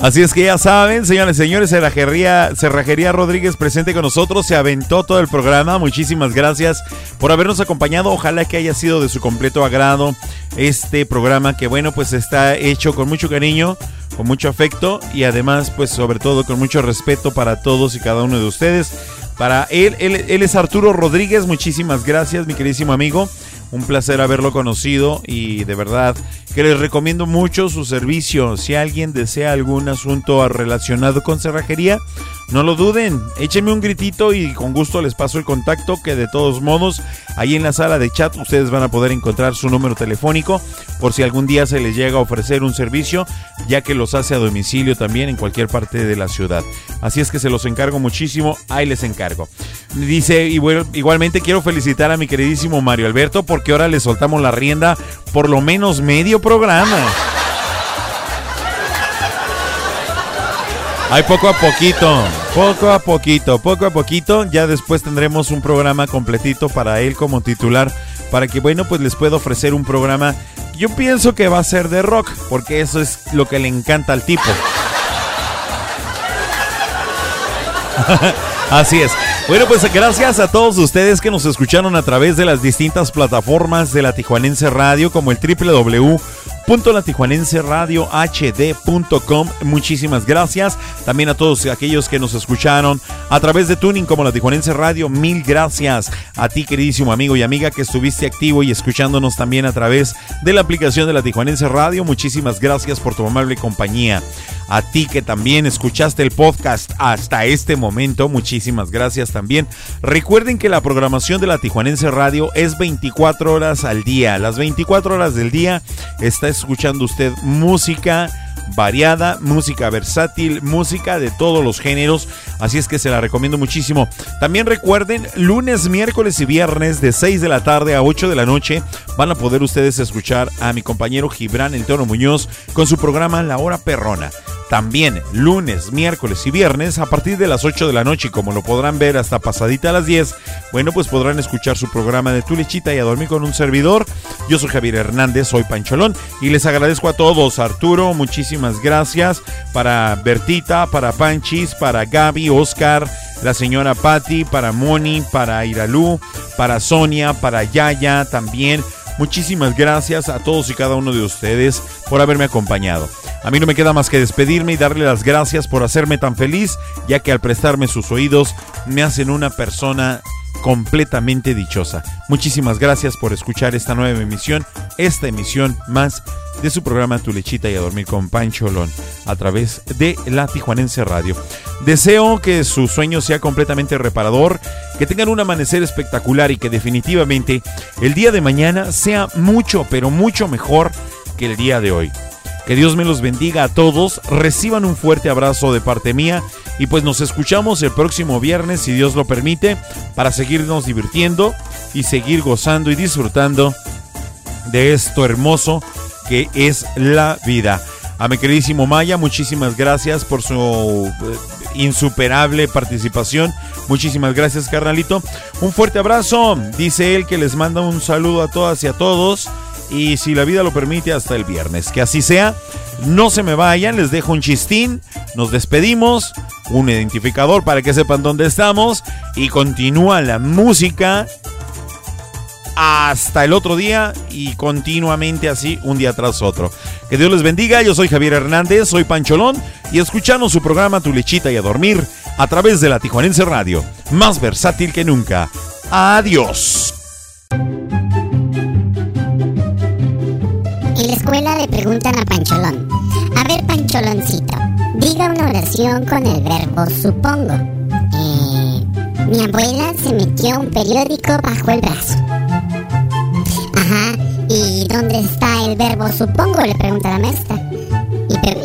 Así es que ya saben, señores, señores, Cerrajería, Cerrajería Rodríguez presente con nosotros, se aventó todo el programa. Muchísimas gracias por habernos acompañado. Ojalá que haya sido de su completo agrado este programa que, bueno, pues está hecho con mucho cariño, con mucho afecto y además, pues sobre todo con mucho respeto para todos y cada uno de ustedes. Para él, él, él es Arturo Rodríguez. Muchísimas gracias, mi queridísimo amigo. Un placer haberlo conocido y de verdad que les recomiendo mucho su servicio. Si alguien desea algún asunto relacionado con cerrajería, no lo duden. Échenme un gritito y con gusto les paso el contacto que de todos modos ahí en la sala de chat ustedes van a poder encontrar su número telefónico por si algún día se les llega a ofrecer un servicio, ya que los hace a domicilio también en cualquier parte de la ciudad. Así es que se los encargo muchísimo, ahí les encargo. Dice, y bueno, igualmente quiero felicitar a mi queridísimo Mario Alberto porque ahora le soltamos la rienda por lo menos medio programa. Hay poco a poquito, poco a poquito, poco a poquito. Ya después tendremos un programa completito para él como titular, para que, bueno, pues les pueda ofrecer un programa. Yo pienso que va a ser de rock, porque eso es lo que le encanta al tipo. Así es. Bueno, pues gracias a todos ustedes que nos escucharon a través de las distintas plataformas de la Tijuanense Radio, como el www.latijuanenseradiohd.com. Muchísimas gracias. También a todos aquellos que nos escucharon a través de Tuning como la Tijuanense Radio. Mil gracias a ti, queridísimo amigo y amiga, que estuviste activo y escuchándonos también a través de la aplicación de la Tijuanense Radio. Muchísimas gracias por tu amable compañía. A ti que también escuchaste el podcast hasta este momento, muchísimas gracias también. Recuerden que la programación de la Tijuanense Radio es 24 horas al día. Las 24 horas del día está escuchando usted música variada, música versátil, música de todos los géneros, así es que se la recomiendo muchísimo. También recuerden, lunes, miércoles y viernes de 6 de la tarde a 8 de la noche van a poder ustedes escuchar a mi compañero Gibran El Toro Muñoz con su programa La Hora Perrona. También lunes, miércoles y viernes a partir de las 8 de la noche, como lo podrán ver hasta pasadita a las 10, bueno, pues podrán escuchar su programa de Tu Lechita y a dormir con un servidor. Yo soy Javier Hernández, soy Pancholón y les agradezco a todos. Arturo, muchísimas gracias. Para Bertita, para Panchis, para Gaby, Oscar, la señora Patti, para Moni, para Iralú, para Sonia, para Yaya también. Muchísimas gracias a todos y cada uno de ustedes por haberme acompañado. A mí no me queda más que despedirme y darle las gracias por hacerme tan feliz, ya que al prestarme sus oídos me hacen una persona completamente dichosa. Muchísimas gracias por escuchar esta nueva emisión, esta emisión más de su programa Tu Lechita y a Dormir con Pancholón a través de la Tijuanense Radio. Deseo que su sueño sea completamente reparador, que tengan un amanecer espectacular y que definitivamente el día de mañana sea mucho, pero mucho mejor que el día de hoy. Que Dios me los bendiga a todos, reciban un fuerte abrazo de parte mía y pues nos escuchamos el próximo viernes si Dios lo permite para seguirnos divirtiendo y seguir gozando y disfrutando de esto hermoso que es la vida. A mi queridísimo Maya, muchísimas gracias por su eh, insuperable participación. Muchísimas gracias, carnalito. Un fuerte abrazo. Dice él que les manda un saludo a todas y a todos. Y si la vida lo permite, hasta el viernes. Que así sea. No se me vayan, les dejo un chistín. Nos despedimos. Un identificador para que sepan dónde estamos. Y continúa la música hasta el otro día y continuamente así un día tras otro. Que Dios les bendiga. Yo soy Javier Hernández, soy Pancholón y escuchando su programa Tu Lechita y a Dormir a través de la Tijuanense Radio. Más versátil que nunca. Adiós. La escuela le preguntan a Pancholón. A ver, Pancholoncito, diga una oración con el verbo supongo. Eh, mi abuela se metió un periódico bajo el brazo. Ajá, ¿y dónde está el verbo supongo? Le pregunta la maestra.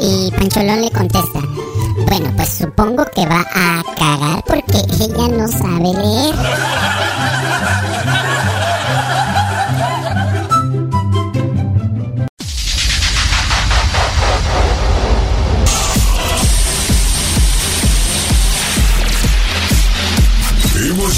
Y Pancholón le contesta. Bueno, pues supongo que va a cagar porque ella no sabe leer.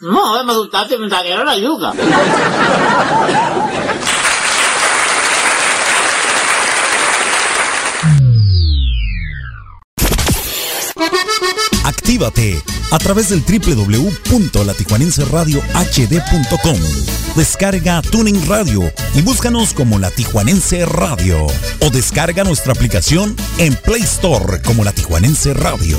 No, me asustaste mientras que era la yuca. Actívate a través del www.latijuanenseradiohd.com. Descarga Tuning Radio y búscanos como La Tijuanense Radio. O descarga nuestra aplicación en Play Store como La Tijuanense Radio.